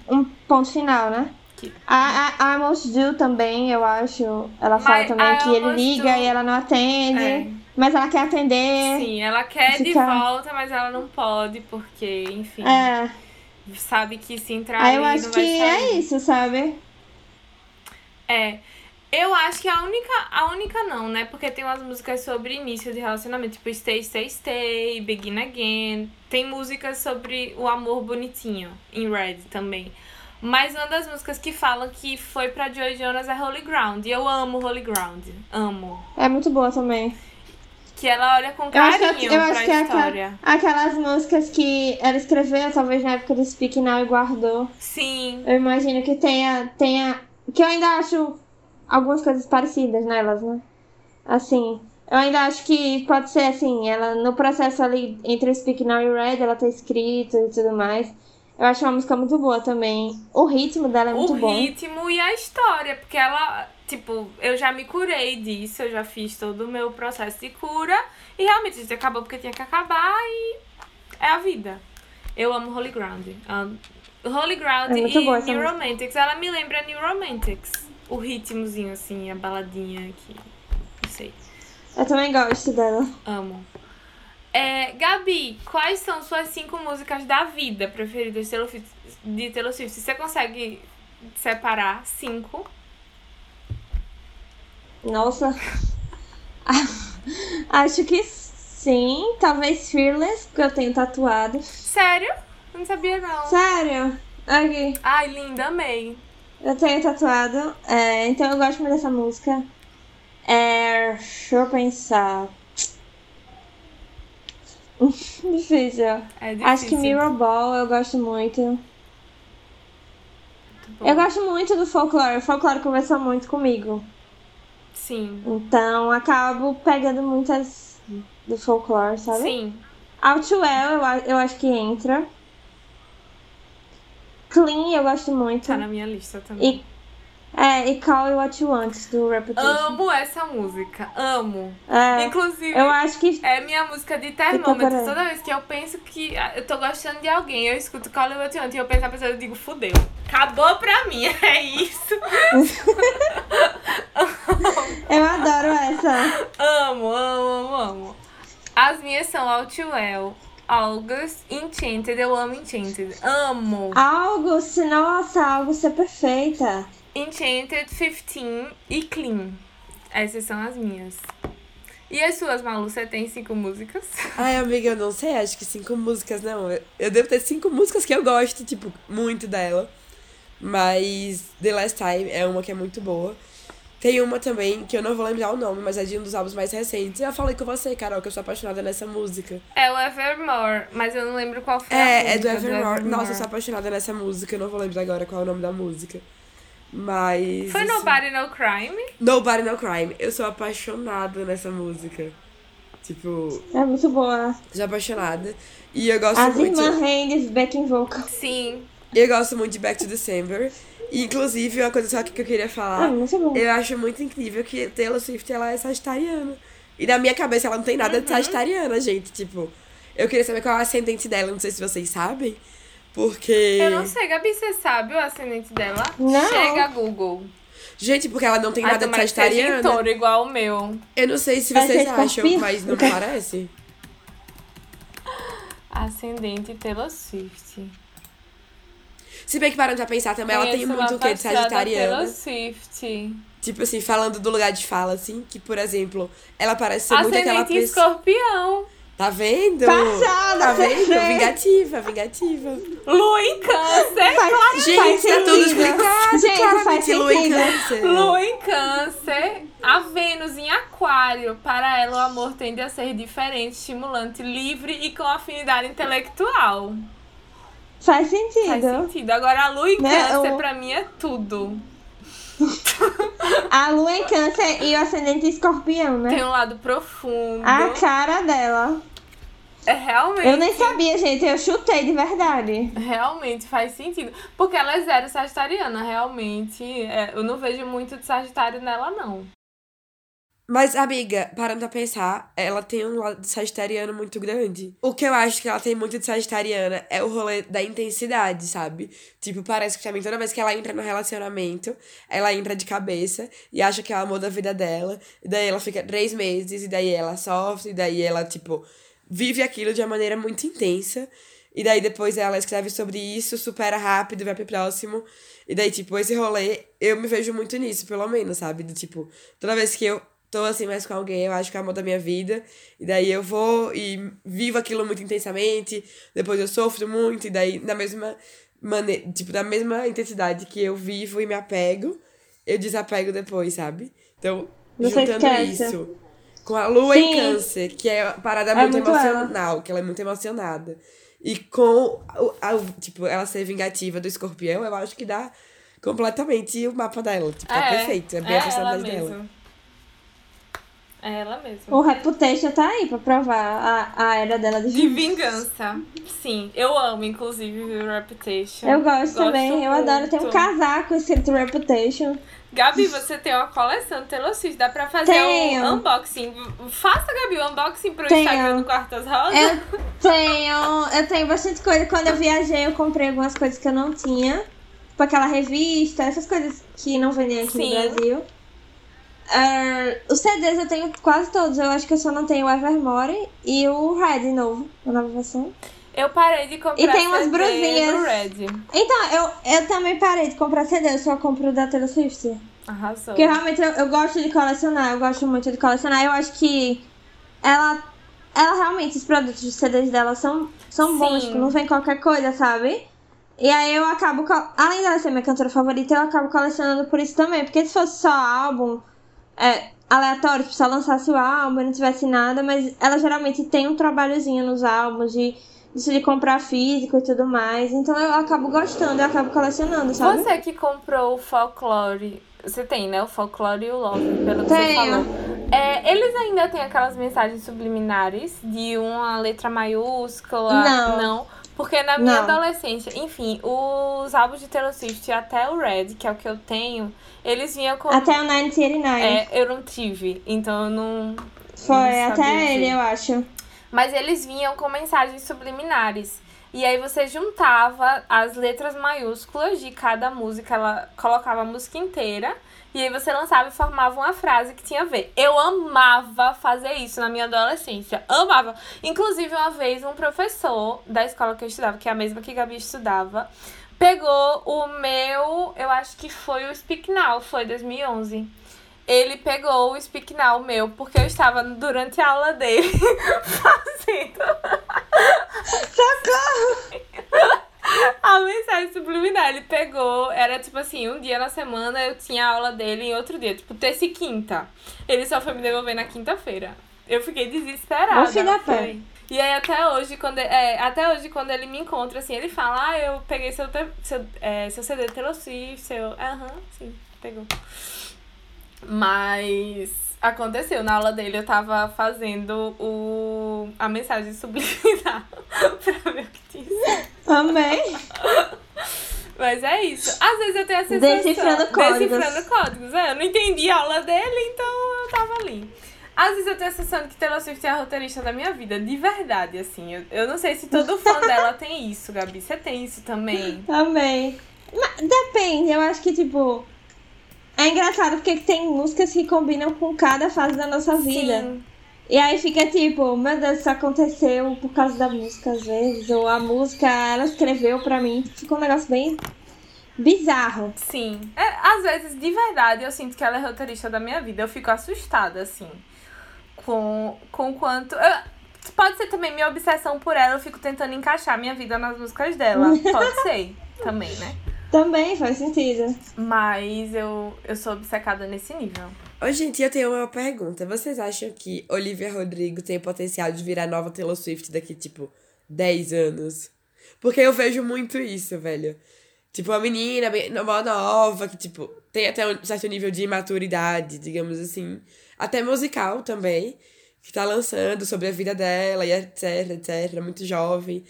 [SPEAKER 6] um ponto final, né?
[SPEAKER 4] Que-
[SPEAKER 6] A, a, a Almost Do também, eu acho. Ela fala
[SPEAKER 4] Mas
[SPEAKER 6] também que ele liga
[SPEAKER 4] Do-
[SPEAKER 6] e ela não atende.
[SPEAKER 4] É.
[SPEAKER 6] Mas ela quer atender.
[SPEAKER 4] Sim, ela quer de
[SPEAKER 6] Fica-
[SPEAKER 4] volta, mas ela não pode, porque, enfim,
[SPEAKER 6] É.
[SPEAKER 4] sabe que se entrar
[SPEAKER 6] Aí eu acho
[SPEAKER 4] não
[SPEAKER 6] que
[SPEAKER 4] vai sair.
[SPEAKER 6] é isso, sabe?
[SPEAKER 4] É. Eu acho que a única. A única não, né? Porque tem umas músicas sobre início de relacionamento, tipo Stay, Stay, Stay, Begin Again. Tem músicas sobre o amor bonitinho em Red também. Mas uma das músicas que falam que foi pra Joy Jonas é Holy Ground. E eu amo Holy Ground. Amo.
[SPEAKER 6] É muito boa também.
[SPEAKER 4] Que ela olha com
[SPEAKER 6] Eu acho
[SPEAKER 4] carinho
[SPEAKER 6] que, eu
[SPEAKER 4] pra
[SPEAKER 6] acho que é
[SPEAKER 4] história.
[SPEAKER 6] aquelas músicas que ela escreveu, talvez na época do Speak Now e guardou.
[SPEAKER 4] Sim.
[SPEAKER 6] Eu imagino que tenha, tenha. Que eu ainda acho algumas coisas parecidas nelas, né? Assim, eu ainda acho que pode ser assim, ela no processo ali entre o Speak Now e o Red, ela tá escrito e tudo mais. Eu acho uma música muito boa também. O ritmo dela é muito
[SPEAKER 4] o
[SPEAKER 6] bom.
[SPEAKER 4] O ritmo e a história, porque ela, tipo, eu já me curei disso, eu já fiz todo o meu processo de cura e realmente isso acabou porque tinha que acabar e é a vida. Eu amo Holy Ground. Um, Holy Ground
[SPEAKER 6] É
[SPEAKER 4] e
[SPEAKER 6] boa
[SPEAKER 4] New
[SPEAKER 6] música.
[SPEAKER 4] Romantics, ela me lembra New Romantics. O ritmozinho assim, a baladinha aqui. Não sei.
[SPEAKER 6] Eu também gosto dela.
[SPEAKER 4] Amo. É, Gabi, quais são suas cinco músicas da vida preferidas? De Taylor Swift? Você consegue separar cinco?
[SPEAKER 6] Nossa. acho que sim. Talvez Fearless, porque eu tenho tatuado.
[SPEAKER 4] Sério? Não sabia não.
[SPEAKER 6] Sério? Aqui.
[SPEAKER 4] Ai, linda, amei.
[SPEAKER 6] Eu tenho tatuado. é, então eu gosto muito dessa música. É. Deixa eu pensar. Difícil.
[SPEAKER 4] É difícil.
[SPEAKER 6] Acho que Mirror Ball eu gosto muito.
[SPEAKER 4] Muito.
[SPEAKER 6] Eu gosto muito do folclore. O folclore conversou muito comigo.
[SPEAKER 4] Sim.
[SPEAKER 6] Então acabo pegando muitas do folclore, sabe?
[SPEAKER 4] Sim.
[SPEAKER 6] Outwell eu, eu acho que entra. Clean eu gosto muito.
[SPEAKER 4] Tá na minha lista também.
[SPEAKER 6] E, é, e Call You What You Want do Reputation.
[SPEAKER 4] Amo essa música. Amo.
[SPEAKER 6] É,
[SPEAKER 4] Inclusive,
[SPEAKER 6] eu acho que
[SPEAKER 4] é minha música de termômetro.
[SPEAKER 6] peraí.
[SPEAKER 4] Toda vez que eu penso que ah, eu tô gostando de alguém, eu escuto Call You What You Want e eu penso na pessoa eu digo, fudeu. Acabou pra mim, é isso.
[SPEAKER 6] eu adoro essa.
[SPEAKER 4] Amo, amo, amo, amo. As minhas são Outwell, August, Enchanted. Eu amo Enchanted. Amo.
[SPEAKER 6] August, nossa, August é perfeita.
[SPEAKER 4] Enchanted, 15 e Clean. Essas são as minhas. E as suas, Malu? Você tem cinco músicas?
[SPEAKER 5] Ai, amiga, eu não sei, acho que cinco músicas, não. Eu- devo ter cinco músicas que eu gosto, tipo, muito dela. Mas The Last Time é uma que é muito boa. Tem uma também, que eu não vou lembrar o nome, mas é de um dos álbuns mais recentes. Eu falei com você, Carol, que eu sou apaixonada nessa música.
[SPEAKER 4] É o Evermore, mas eu não lembro qual foi a
[SPEAKER 5] É, é do
[SPEAKER 4] música
[SPEAKER 5] Evermore. Nossa, eu sou apaixonada nessa música, eu não vou lembrar agora qual é o nome da música. Mas.
[SPEAKER 4] Foi
[SPEAKER 5] assim,
[SPEAKER 4] Nobody No Crime?
[SPEAKER 5] Nobody No Crime. Eu sou apaixonada nessa música. Tipo,
[SPEAKER 6] É muito boa.
[SPEAKER 5] sou apaixonada. E eu gosto
[SPEAKER 6] As
[SPEAKER 5] muito.
[SPEAKER 6] irmãs Hands, backing vocal.
[SPEAKER 4] Sim.
[SPEAKER 5] Eu gosto muito de Back to December. E, inclusive, uma coisa só que eu queria
[SPEAKER 6] Ah,
[SPEAKER 5] falar.
[SPEAKER 6] muito bom.
[SPEAKER 5] Eu acho muito incrível que Taylor Swift, ela é sagitariana. E na minha cabeça ela não tem nada de sagitariana, gente. Tipo, eu queria saber qual é o ascendente dela, não sei se vocês sabem. Porque.
[SPEAKER 4] Eu não sei, Gabi, você sabe o ascendente dela?
[SPEAKER 6] Não.
[SPEAKER 4] Chega, Google.
[SPEAKER 5] Gente, porque ela não tem
[SPEAKER 4] Ai,
[SPEAKER 5] nada de
[SPEAKER 4] em
[SPEAKER 5] sagitariana.
[SPEAKER 4] touro, igual o meu.
[SPEAKER 5] Eu não sei se
[SPEAKER 6] Vai
[SPEAKER 5] vocês acham, mas não parece.
[SPEAKER 4] Ascendente Taylor Swift.
[SPEAKER 5] Se bem que parando pra pensar também, ela tem muito o quê de sagitariana.
[SPEAKER 4] Taylor Swift.
[SPEAKER 5] Tipo assim, falando do lugar de fala, assim, que, por exemplo, ela parece ser muito aquela
[SPEAKER 4] Ascendente
[SPEAKER 5] pessoa.
[SPEAKER 4] escorpião.
[SPEAKER 5] Tá vendo?
[SPEAKER 6] Passada,
[SPEAKER 5] Tá vendo? Vingativa, vingativa.
[SPEAKER 4] Lua em câncer.
[SPEAKER 6] Faz,
[SPEAKER 5] Gente,
[SPEAKER 6] faz
[SPEAKER 5] tá tudo
[SPEAKER 6] sentido.
[SPEAKER 5] explicado.
[SPEAKER 6] Gente,
[SPEAKER 5] claramente, Lua em
[SPEAKER 6] sentido.
[SPEAKER 5] câncer.
[SPEAKER 4] Lua em câncer. A Vênus em aquário. Para ela, o amor tende a ser diferente, estimulante, livre e com afinidade intelectual.
[SPEAKER 6] Faz
[SPEAKER 4] Faz
[SPEAKER 6] sentido.
[SPEAKER 4] sentido. Agora, a lua em
[SPEAKER 6] Né,
[SPEAKER 4] câncer,
[SPEAKER 6] eu-
[SPEAKER 4] pra mim, é tudo.
[SPEAKER 6] A lua em câncer e o ascendente escorpião, né?
[SPEAKER 4] Tem um lado profundo.
[SPEAKER 6] A cara dela.
[SPEAKER 4] É realmente.
[SPEAKER 6] Eu nem sabia, gente. Eu chutei de verdade.
[SPEAKER 4] Realmente faz sentido. Porque ela é zero sagitariana, realmente. é, eu não vejo muito de Sagitário nela, não.
[SPEAKER 5] Mas, amiga, parando pra pensar, ela tem um lado de sagitariano muito grande. O que eu acho que ela tem muito de sagitariana é o rolê da intensidade, sabe? Tipo, parece que também toda vez que ela entra no relacionamento, ela entra de cabeça e acha que é o amor da vida dela. E daí ela fica três meses, e daí ela sofre, e daí ela, tipo, vive aquilo de uma maneira muito intensa. E daí depois ela escreve sobre isso, supera rápido, vai pro próximo. E daí, tipo, esse rolê, eu me vejo muito nisso, pelo menos, sabe? Do tipo, toda vez que eu tô assim mais com alguém, eu acho que é o amor da minha vida. E daí eu vou e vivo aquilo muito intensamente. Depois eu sofro muito, e daí na mesma maneira, tipo, na mesma intensidade que eu vivo e me apego, eu desapego depois, sabe? Então,
[SPEAKER 6] Você
[SPEAKER 5] juntando
[SPEAKER 6] esquece.
[SPEAKER 5] isso com a lua em
[SPEAKER 6] Sim.
[SPEAKER 5] câncer, que é uma parada
[SPEAKER 6] É
[SPEAKER 5] muito,
[SPEAKER 6] muito ela.
[SPEAKER 5] emocional, que ela é muito emocionada. E com, o- a, tipo, ela ser vingativa do escorpião, eu acho que dá completamente o mapa dela. Tipo, é, é perfeito. É bem
[SPEAKER 4] é
[SPEAKER 5] a personalidade dela.
[SPEAKER 4] É ela mesma.
[SPEAKER 6] O Reputation tá aí pra provar a, a era dela de,
[SPEAKER 4] de vingança. Sim, eu amo, inclusive, o Reputation.
[SPEAKER 6] Eu gosto, gosto também, muito. eu adoro. Tem um casaco escrito Reputation.
[SPEAKER 4] Gabi, você tem uma coleção de Taylor Swift, dá pra fazer tenho. um unboxing. Faça, Gabi, um unboxing pro tenho. Instagram do Quartas Rosas.
[SPEAKER 6] Eu tenho, eu tenho bastante coisa. Quando eu viajei, eu comprei algumas coisas que eu não tinha. Tipo aquela revista, essas coisas que não vendem aqui Sim. no Brasil. Uh, os CDs eu tenho quase todos. Eu acho que eu só não tenho o Evermore e o Red novo, a nova versão.
[SPEAKER 4] Eu parei de comprar
[SPEAKER 6] E tem umas
[SPEAKER 4] CD
[SPEAKER 6] brusinhas.
[SPEAKER 4] Red.
[SPEAKER 6] Então, eu, eu também parei de comprar CD, eu só compro da Taylor Swift.
[SPEAKER 4] Arrasou.
[SPEAKER 6] Porque realmente eu, eu gosto de colecionar, eu gosto muito de colecionar. Eu acho que ela. Ela realmente, os produtos de CDs dela são, são bons, tipo, não vem qualquer coisa, sabe? E aí eu acabo. Além dela ser minha cantora favorita, eu acabo colecionando por isso também. Porque se fosse só álbum é, aleatório, tipo, só lançasse o álbum e não tivesse nada, mas ela geralmente tem um trabalhozinho nos álbuns de, de comprar físico e tudo mais. Então eu acabo gostando, eu acabo colecionando, sabe?
[SPEAKER 4] Você que comprou o folklore. Você tem, né? O folklore e o love, pelo que
[SPEAKER 6] Tenho.
[SPEAKER 4] você falou. É, eles ainda têm aquelas mensagens subliminares de uma letra maiúscula?
[SPEAKER 6] Não.
[SPEAKER 4] Não. Porque na minha
[SPEAKER 6] Não.
[SPEAKER 4] adolescência, enfim, os álbuns de Taylor Swift até o Red, que é o que eu tenho, eles vinham com.
[SPEAKER 6] Até o 1989.
[SPEAKER 4] É, eu não tive, então eu não.
[SPEAKER 6] Foi,
[SPEAKER 4] não
[SPEAKER 6] até ele, eu acho.
[SPEAKER 4] Mas eles vinham com mensagens subliminares. E aí você juntava as letras maiúsculas de cada música, ela colocava a música inteira. E aí você lançava e formava uma frase que tinha a ver. Eu amava fazer isso na minha adolescência. Amava. Inclusive, uma vez, um professor da escola que eu estudava, que é a mesma que Gabi estudava, pegou o meu, eu acho que foi o Speak Now, foi 2011. Ele pegou o Speak Now meu, porque eu estava durante a aula dele fazendo.
[SPEAKER 6] Socorro!
[SPEAKER 4] A mensagem subliminar, ele pegou, era tipo assim, um dia na semana eu tinha aula dele em outro dia, tipo terça e quinta. Ele só foi me devolver na quinta-feira. Eu fiquei desesperada.
[SPEAKER 6] Da
[SPEAKER 4] foi.
[SPEAKER 6] pé.
[SPEAKER 4] E aí até hoje, quando é, até hoje, quando ele me encontra, assim, ele fala, ah, eu peguei seu, te- seu, é, seu CD Taylor Swift, seu. Aham, sim, pegou. Mas aconteceu, na aula dele eu tava fazendo o, a mensagem subliminar pra ver o que tinha.
[SPEAKER 6] Amei.
[SPEAKER 4] Mas é isso. Às vezes eu tenho a sensação...
[SPEAKER 6] Decifrando códigos.
[SPEAKER 4] Decifrando códigos. É, eu não entendi a aula dele, então eu tava ali. Às vezes eu tenho a sensação de que Taylor Swift é a roteirista da minha vida. De verdade, assim. Eu, eu não sei se todo fã dela tem isso, Gabi. Você tem isso também?
[SPEAKER 6] Amei. Mas depende, eu acho que, tipo. É engraçado porque tem músicas que combinam com cada fase da nossa vida.
[SPEAKER 4] Sim.
[SPEAKER 6] E aí fica tipo, meu Deus, isso aconteceu por causa da música às vezes. Ou a música, ela escreveu pra mim. Ficou um negócio bem bizarro.
[SPEAKER 4] Sim. É, às vezes, de verdade, eu sinto que ela é roteirista da minha vida. Eu fico assustada, assim. Com, com quanto. eu- pode ser também minha obsessão por ela. Eu fico tentando encaixar minha vida nas músicas dela. Pode ser também, né?
[SPEAKER 6] Também faz sentido.
[SPEAKER 4] Mas eu, eu sou obcecada nesse nível.
[SPEAKER 5] Ô, gente, eu tenho uma pergunta. Vocês acham que Olivia Rodrigo tem potencial de virar nova Taylor Swift daqui, tipo, 10 anos? Porque eu vejo muito isso, velho. Tipo, uma menina bem nova, que, tipo, tem até um certo nível de maturidade, digamos assim. Até musical também, que tá lançando sobre a vida dela e etc, etc. Muito jovem.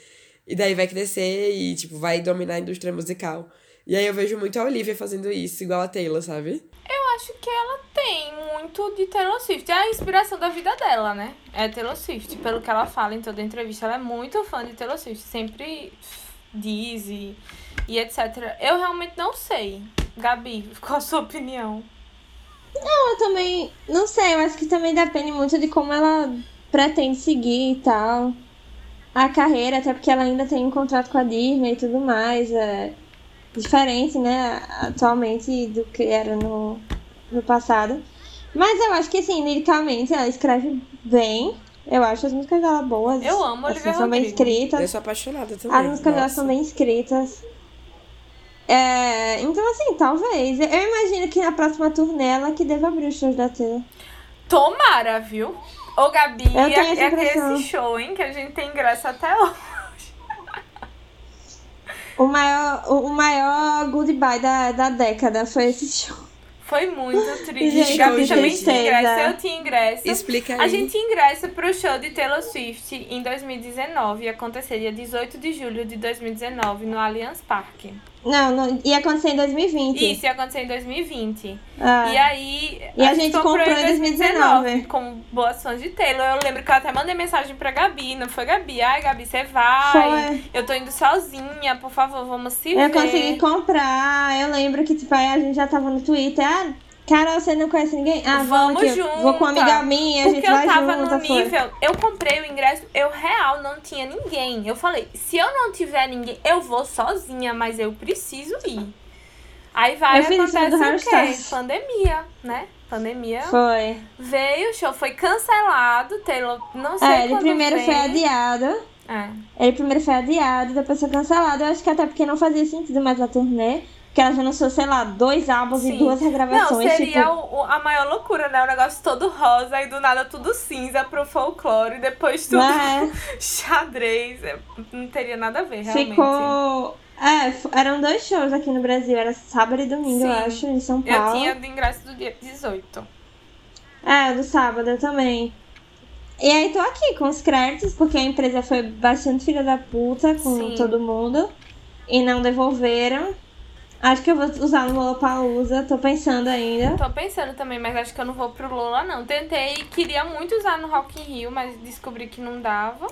[SPEAKER 5] E daí vai crescer e, tipo, vai dominar a indústria musical. E aí eu vejo muito a Olivia fazendo isso, igual a Taylor, sabe?
[SPEAKER 4] Eu acho que ela tem muito de Taylor Swift. É a inspiração da vida dela, né? É Taylor Swift. Pelo que ela fala em toda entrevista, ela é muito fã de Taylor Swift. Sempre diz e, e etc. Eu realmente não sei. Gabi, qual a sua opinião?
[SPEAKER 6] Eu também, não sei, eu acho que também depende muito de como ela pretende seguir e tal. A carreira, até porque ela ainda tem um contrato com a Disney e tudo mais. É diferente, né, atualmente do que era no, no passado. Mas eu acho que, assim, liricamente ela escreve bem. Eu acho as músicas dela boas.
[SPEAKER 4] Eu amo
[SPEAKER 6] assim,
[SPEAKER 4] Olivia
[SPEAKER 6] São bem escritas.
[SPEAKER 5] Eu sou apaixonada também.
[SPEAKER 6] As músicas dela são bem escritas. É, então, assim, talvez. Eu imagino que na próxima turnê ela que deva abrir os shows da Taylor.
[SPEAKER 4] Tomara, viu? Ô, Gabi,
[SPEAKER 6] Eu tenho
[SPEAKER 4] é,
[SPEAKER 6] essa
[SPEAKER 4] é esse show, hein? Que a gente tem ingresso até hoje.
[SPEAKER 6] O maior, o maior goodbye da, da década foi esse show.
[SPEAKER 4] Foi muito triste.
[SPEAKER 6] Gente,
[SPEAKER 4] Gabi também tinha ingresso, eu tinha ingresso.
[SPEAKER 5] Explica aí.
[SPEAKER 4] A gente tinha ingresso pro show de Taylor Swift em 2019. Ia acontecer dia 18 de julho de 2019 no Allianz Parque.
[SPEAKER 6] Não, não, ia acontecer em 2020.
[SPEAKER 4] Isso ia acontecer em 2020.
[SPEAKER 6] Ah.
[SPEAKER 4] E aí.
[SPEAKER 6] E a gente comprou em 2019.
[SPEAKER 4] Como boas fãs de Taylor. Eu lembro que eu até mandei mensagem pra Gabi. Não foi Gabi? Ai, Gabi, você vai.
[SPEAKER 6] Foi.
[SPEAKER 4] Eu tô indo sozinha, por favor, vamos se
[SPEAKER 6] Eu
[SPEAKER 4] ver.
[SPEAKER 6] consegui comprar. Eu lembro que, tipo, aí a gente já tava no Twitter. Ah, Carol, você não conhece ninguém? Ah,
[SPEAKER 4] Vamos
[SPEAKER 6] aqui.
[SPEAKER 4] junto.
[SPEAKER 6] Vou com uma amiga minha, a
[SPEAKER 4] Porque
[SPEAKER 6] gente
[SPEAKER 4] eu
[SPEAKER 6] vai
[SPEAKER 4] tava
[SPEAKER 6] junto.
[SPEAKER 4] no nível, eu comprei o ingresso, eu real não tinha ninguém. Eu falei, se eu não tiver ninguém, eu vou sozinha, mas eu preciso ir. Aí vai
[SPEAKER 6] Eu
[SPEAKER 4] acontece o quê?
[SPEAKER 6] Styles.
[SPEAKER 4] Pandemia, né? Pandemia.
[SPEAKER 6] Foi.
[SPEAKER 4] Veio, o show foi cancelado, Taylor, não sei
[SPEAKER 6] É, ele primeiro
[SPEAKER 4] vem.
[SPEAKER 6] foi adiado.
[SPEAKER 4] É.
[SPEAKER 6] Ele primeiro foi adiado, depois foi cancelado. Eu acho que até porque não fazia sentido mais a turnê. Porque ela já lançou, sei lá, dois álbuns e
[SPEAKER 4] Sim.
[SPEAKER 6] duas regravações.
[SPEAKER 4] Não, seria
[SPEAKER 6] tipo,
[SPEAKER 4] o- a maior loucura, né? O negócio todo rosa e do nada tudo cinza pro folclore, depois tudo
[SPEAKER 6] né?
[SPEAKER 4] xadrez. É, Não teria nada a ver, realmente.
[SPEAKER 6] Ficou. É, eram dois shows aqui no Brasil. Era sábado e domingo, eu
[SPEAKER 4] Sim.
[SPEAKER 6] acho, em São
[SPEAKER 4] Eu
[SPEAKER 6] Paulo.
[SPEAKER 4] tinha do ingresso do dia 18.
[SPEAKER 6] É, do sábado eu também. E aí tô aqui com os créditos, porque a empresa foi bastante filha da puta com
[SPEAKER 4] Sim.
[SPEAKER 6] todo mundo. E não devolveram. Acho que eu vou usar no Lollapalooza, tô pensando ainda.
[SPEAKER 4] Tô pensando também, mas acho que eu não vou pro Lola, não. Tentei, queria muito usar no Rock in Rio, mas descobri que não dava.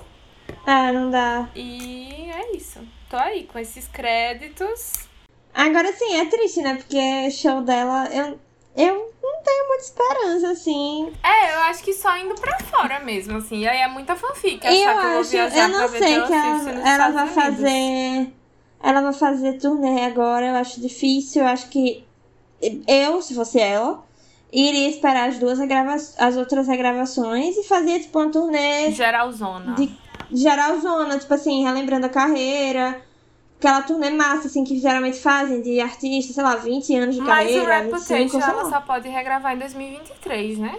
[SPEAKER 6] É, não dá.
[SPEAKER 4] E é isso. Tô aí com esses créditos.
[SPEAKER 6] Agora sim, é triste, né? Porque show dela, eu, eu não tenho muita esperança, assim.
[SPEAKER 4] É, eu acho que só indo pra fora mesmo, assim. E aí é muita fanfic.
[SPEAKER 6] E eu
[SPEAKER 4] achar que eu vou
[SPEAKER 6] acho,
[SPEAKER 4] viajar
[SPEAKER 6] eu não sei que ela, ela vai fazer. Ela vai fazer turnê agora, eu acho difícil. Eu acho que eu, se fosse ela, iria esperar as duas as outras regravações e fazer, tipo, uma turnê
[SPEAKER 4] Geralzona.
[SPEAKER 6] de geralzona, tipo assim, relembrando a carreira. Aquela turnê massa, assim, que geralmente fazem de artista, sei lá, 20 anos de
[SPEAKER 4] Mas o
[SPEAKER 6] carreira.
[SPEAKER 4] Reputation
[SPEAKER 6] 25, sei
[SPEAKER 4] ela só pode regravar em 2023, né?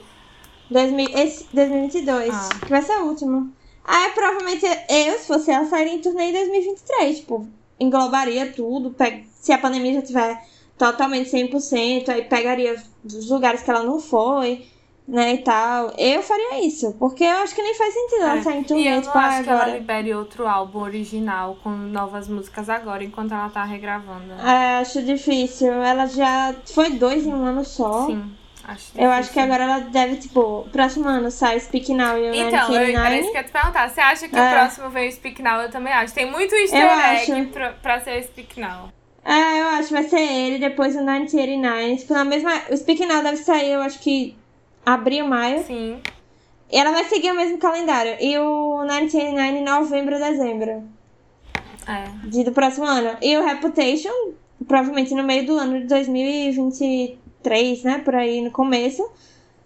[SPEAKER 6] 2000, esse, 2022,
[SPEAKER 4] Ah.
[SPEAKER 6] que vai ser o último. Aí provavelmente eu, se fosse ela, sairia em turnê em 2023. Tipo, englobaria tudo. Se a pandemia já tiver totalmente 100%, aí pegaria os lugares que ela não foi, né, e tal. Eu faria isso, porque eu acho que nem faz sentido ela
[SPEAKER 4] É.
[SPEAKER 6] sair em
[SPEAKER 4] E
[SPEAKER 6] turnê,
[SPEAKER 4] eu não
[SPEAKER 6] tipo, ah,
[SPEAKER 4] acho que ela
[SPEAKER 6] agora.
[SPEAKER 4] libere outro álbum original com novas músicas agora, enquanto ela tá regravando.
[SPEAKER 6] É, acho difícil. Ela já foi dois em um ano só.
[SPEAKER 4] Sim, acho
[SPEAKER 6] Eu acho que agora ela deve, tipo, próximo ano sai Speak Now e o
[SPEAKER 4] Então, eu, era
[SPEAKER 6] 1989.
[SPEAKER 4] isso que eu ia te perguntar. Você acha que o
[SPEAKER 6] É.
[SPEAKER 4] próximo vem o Speak Now? Eu também acho. Tem muito easter
[SPEAKER 6] Eu
[SPEAKER 4] egg
[SPEAKER 6] acho.
[SPEAKER 4] pra, pra ser o Speak Now.
[SPEAKER 6] É, eu acho que vai ser ele, depois o 1989. Tipo, na mesma. O Speak Now deve sair, eu acho que abril, maio.
[SPEAKER 4] Sim.
[SPEAKER 6] E ela vai seguir o mesmo calendário. E o 1989 em novembro, dezembro.
[SPEAKER 4] É.
[SPEAKER 6] De, do próximo ano. E o Reputation, provavelmente no meio do ano de 2023, né? Por aí no começo.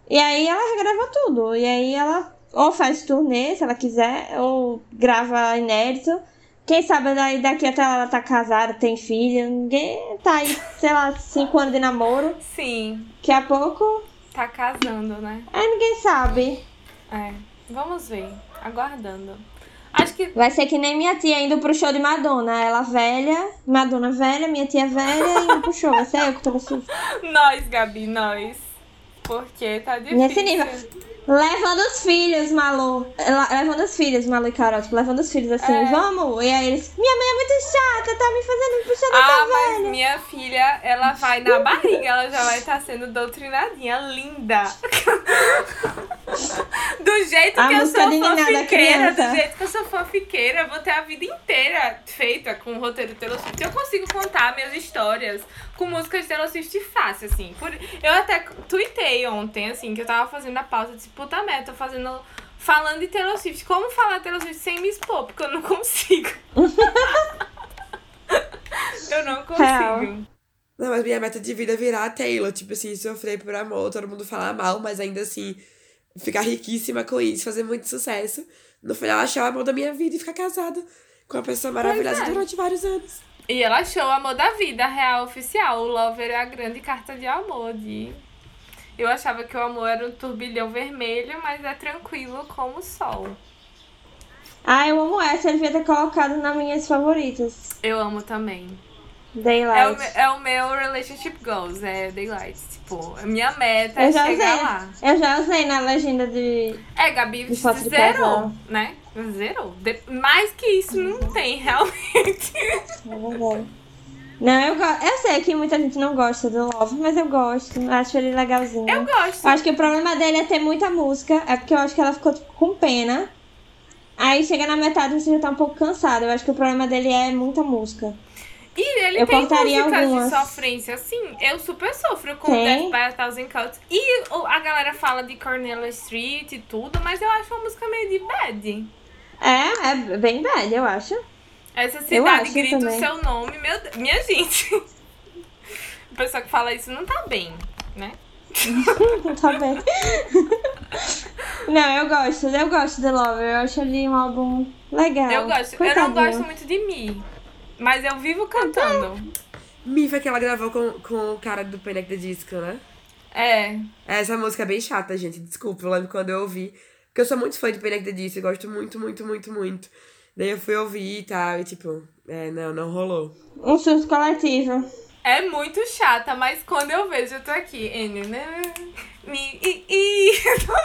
[SPEAKER 6] E aí ela regrava tudo. E aí ela ou faz turnê, se ela quiser, ou grava inédito. Quem sabe daí daqui até ela tá casada, tem filho. Ninguém tá aí, sei lá, cinco anos de namoro.
[SPEAKER 4] Sim.
[SPEAKER 6] Daqui a pouco.
[SPEAKER 4] Tá casando, né?
[SPEAKER 6] Aí ninguém sabe.
[SPEAKER 4] É. Vamos ver. Aguardando. Acho que.
[SPEAKER 6] Vai ser que nem minha tia indo pro show de Madonna. Ela velha, Madonna velha, minha tia velha indo pro show. Vai ser eu que tô nesse
[SPEAKER 4] Nós, Gabi, nós. Porque tá difícil.
[SPEAKER 6] Nesse nível. Levando os filhos, Malu. Levando os filhos, Malu e Carol. Tipo, levando os filhos assim,
[SPEAKER 4] É.
[SPEAKER 6] vamos. E aí eles, minha mãe é muito chata, tá me fazendo puxar
[SPEAKER 4] Ah,
[SPEAKER 6] dessa
[SPEAKER 4] mas
[SPEAKER 6] velha.
[SPEAKER 4] minha filha, ela vai na barriga, ela já vai estar sendo doutrinadinha, linda. Do jeito
[SPEAKER 6] A
[SPEAKER 4] que eu sou fanfiqueira, do jeito que eu sou fanfiqueira, vou ter a vida inteira feita com o roteiro Taylor Swift. Eu consigo contar minhas histórias com músicas de Taylor Swift fácil, assim. Por- Eu até tuitei ontem, assim, que eu tava fazendo a pausa, disse, puta merda, tô fazendo... Falando de Taylor Swift, como falar Taylor Swift sem me expor? Porque eu não consigo. eu não consigo.
[SPEAKER 6] Real.
[SPEAKER 5] Não, mas minha meta de vida é virar a Taylor. Tipo assim, sofrer por amor, todo mundo falar mal, mas ainda assim, ficar riquíssima com isso, fazer muito sucesso. No final, achar o amor da minha vida e ficar casada com uma pessoa maravilhosa
[SPEAKER 4] é.
[SPEAKER 5] durante vários anos.
[SPEAKER 4] E ela achou o amor da vida, a real oficial. O Lover é a grande carta de amor. De... Eu achava que o amor era um turbilhão vermelho, mas é tranquilo como o sol.
[SPEAKER 6] Ah, eu amo essa, ele devia ter colocado nas minhas favoritas.
[SPEAKER 4] Eu amo também.
[SPEAKER 6] Daylight.
[SPEAKER 4] É o, é o meu relationship goals, é Daylight. Tipo, a minha meta é
[SPEAKER 6] eu já
[SPEAKER 4] chegar
[SPEAKER 6] usei.
[SPEAKER 4] lá.
[SPEAKER 6] Eu já usei na legenda de.
[SPEAKER 4] É, Gabi
[SPEAKER 6] De
[SPEAKER 4] zerou, né? Zerou. De- mais que isso não tem, realmente.
[SPEAKER 6] É verdade. Não, eu gosto. Eu sei que muita gente não gosta do Love, mas eu gosto. Acho ele legalzinho.
[SPEAKER 4] Eu gosto.
[SPEAKER 6] Eu acho que o problema dele é ter muita música. É porque eu acho que ela ficou tipo, com pena. Aí chega na metade você já tá um pouco cansado. Eu acho que o problema dele é muita música.
[SPEAKER 4] E ele
[SPEAKER 6] Eu
[SPEAKER 4] tem músicas
[SPEAKER 6] algumas.
[SPEAKER 4] de sofrência, sim. Eu super sofro com
[SPEAKER 6] Tem.
[SPEAKER 4] Death by a Thousand Cuts. E a galera fala de Cornelia Street e tudo, mas eu acho uma música meio de bad.
[SPEAKER 6] É, é bem bad, eu acho.
[SPEAKER 4] Essa
[SPEAKER 6] Eu
[SPEAKER 4] cidade grita
[SPEAKER 6] também.
[SPEAKER 4] o seu nome, meu. Minha gente. A pessoa que fala isso não tá bem, né?
[SPEAKER 6] tá bem. Não, eu gosto, eu gosto de Love. Eu acho ele um álbum legal.
[SPEAKER 4] Eu gosto. Eu
[SPEAKER 6] Coitadinho.
[SPEAKER 4] não gosto muito de Mi. Mas eu vivo cantando.
[SPEAKER 5] Mi foi que ela gravou com, com o cara do Panic! The Disco, né?
[SPEAKER 4] É.
[SPEAKER 5] Essa música é bem chata, gente. Desculpa, eu lembro quando eu ouvi. Porque eu sou muito fã de Panic! The Disco. Eu gosto muito, muito, muito, muito. Daí eu fui ouvir e tal. E tipo, é, não, não rolou.
[SPEAKER 6] Um surto coletivo.
[SPEAKER 4] É muito chata, mas quando eu vejo, eu tô aqui. Né?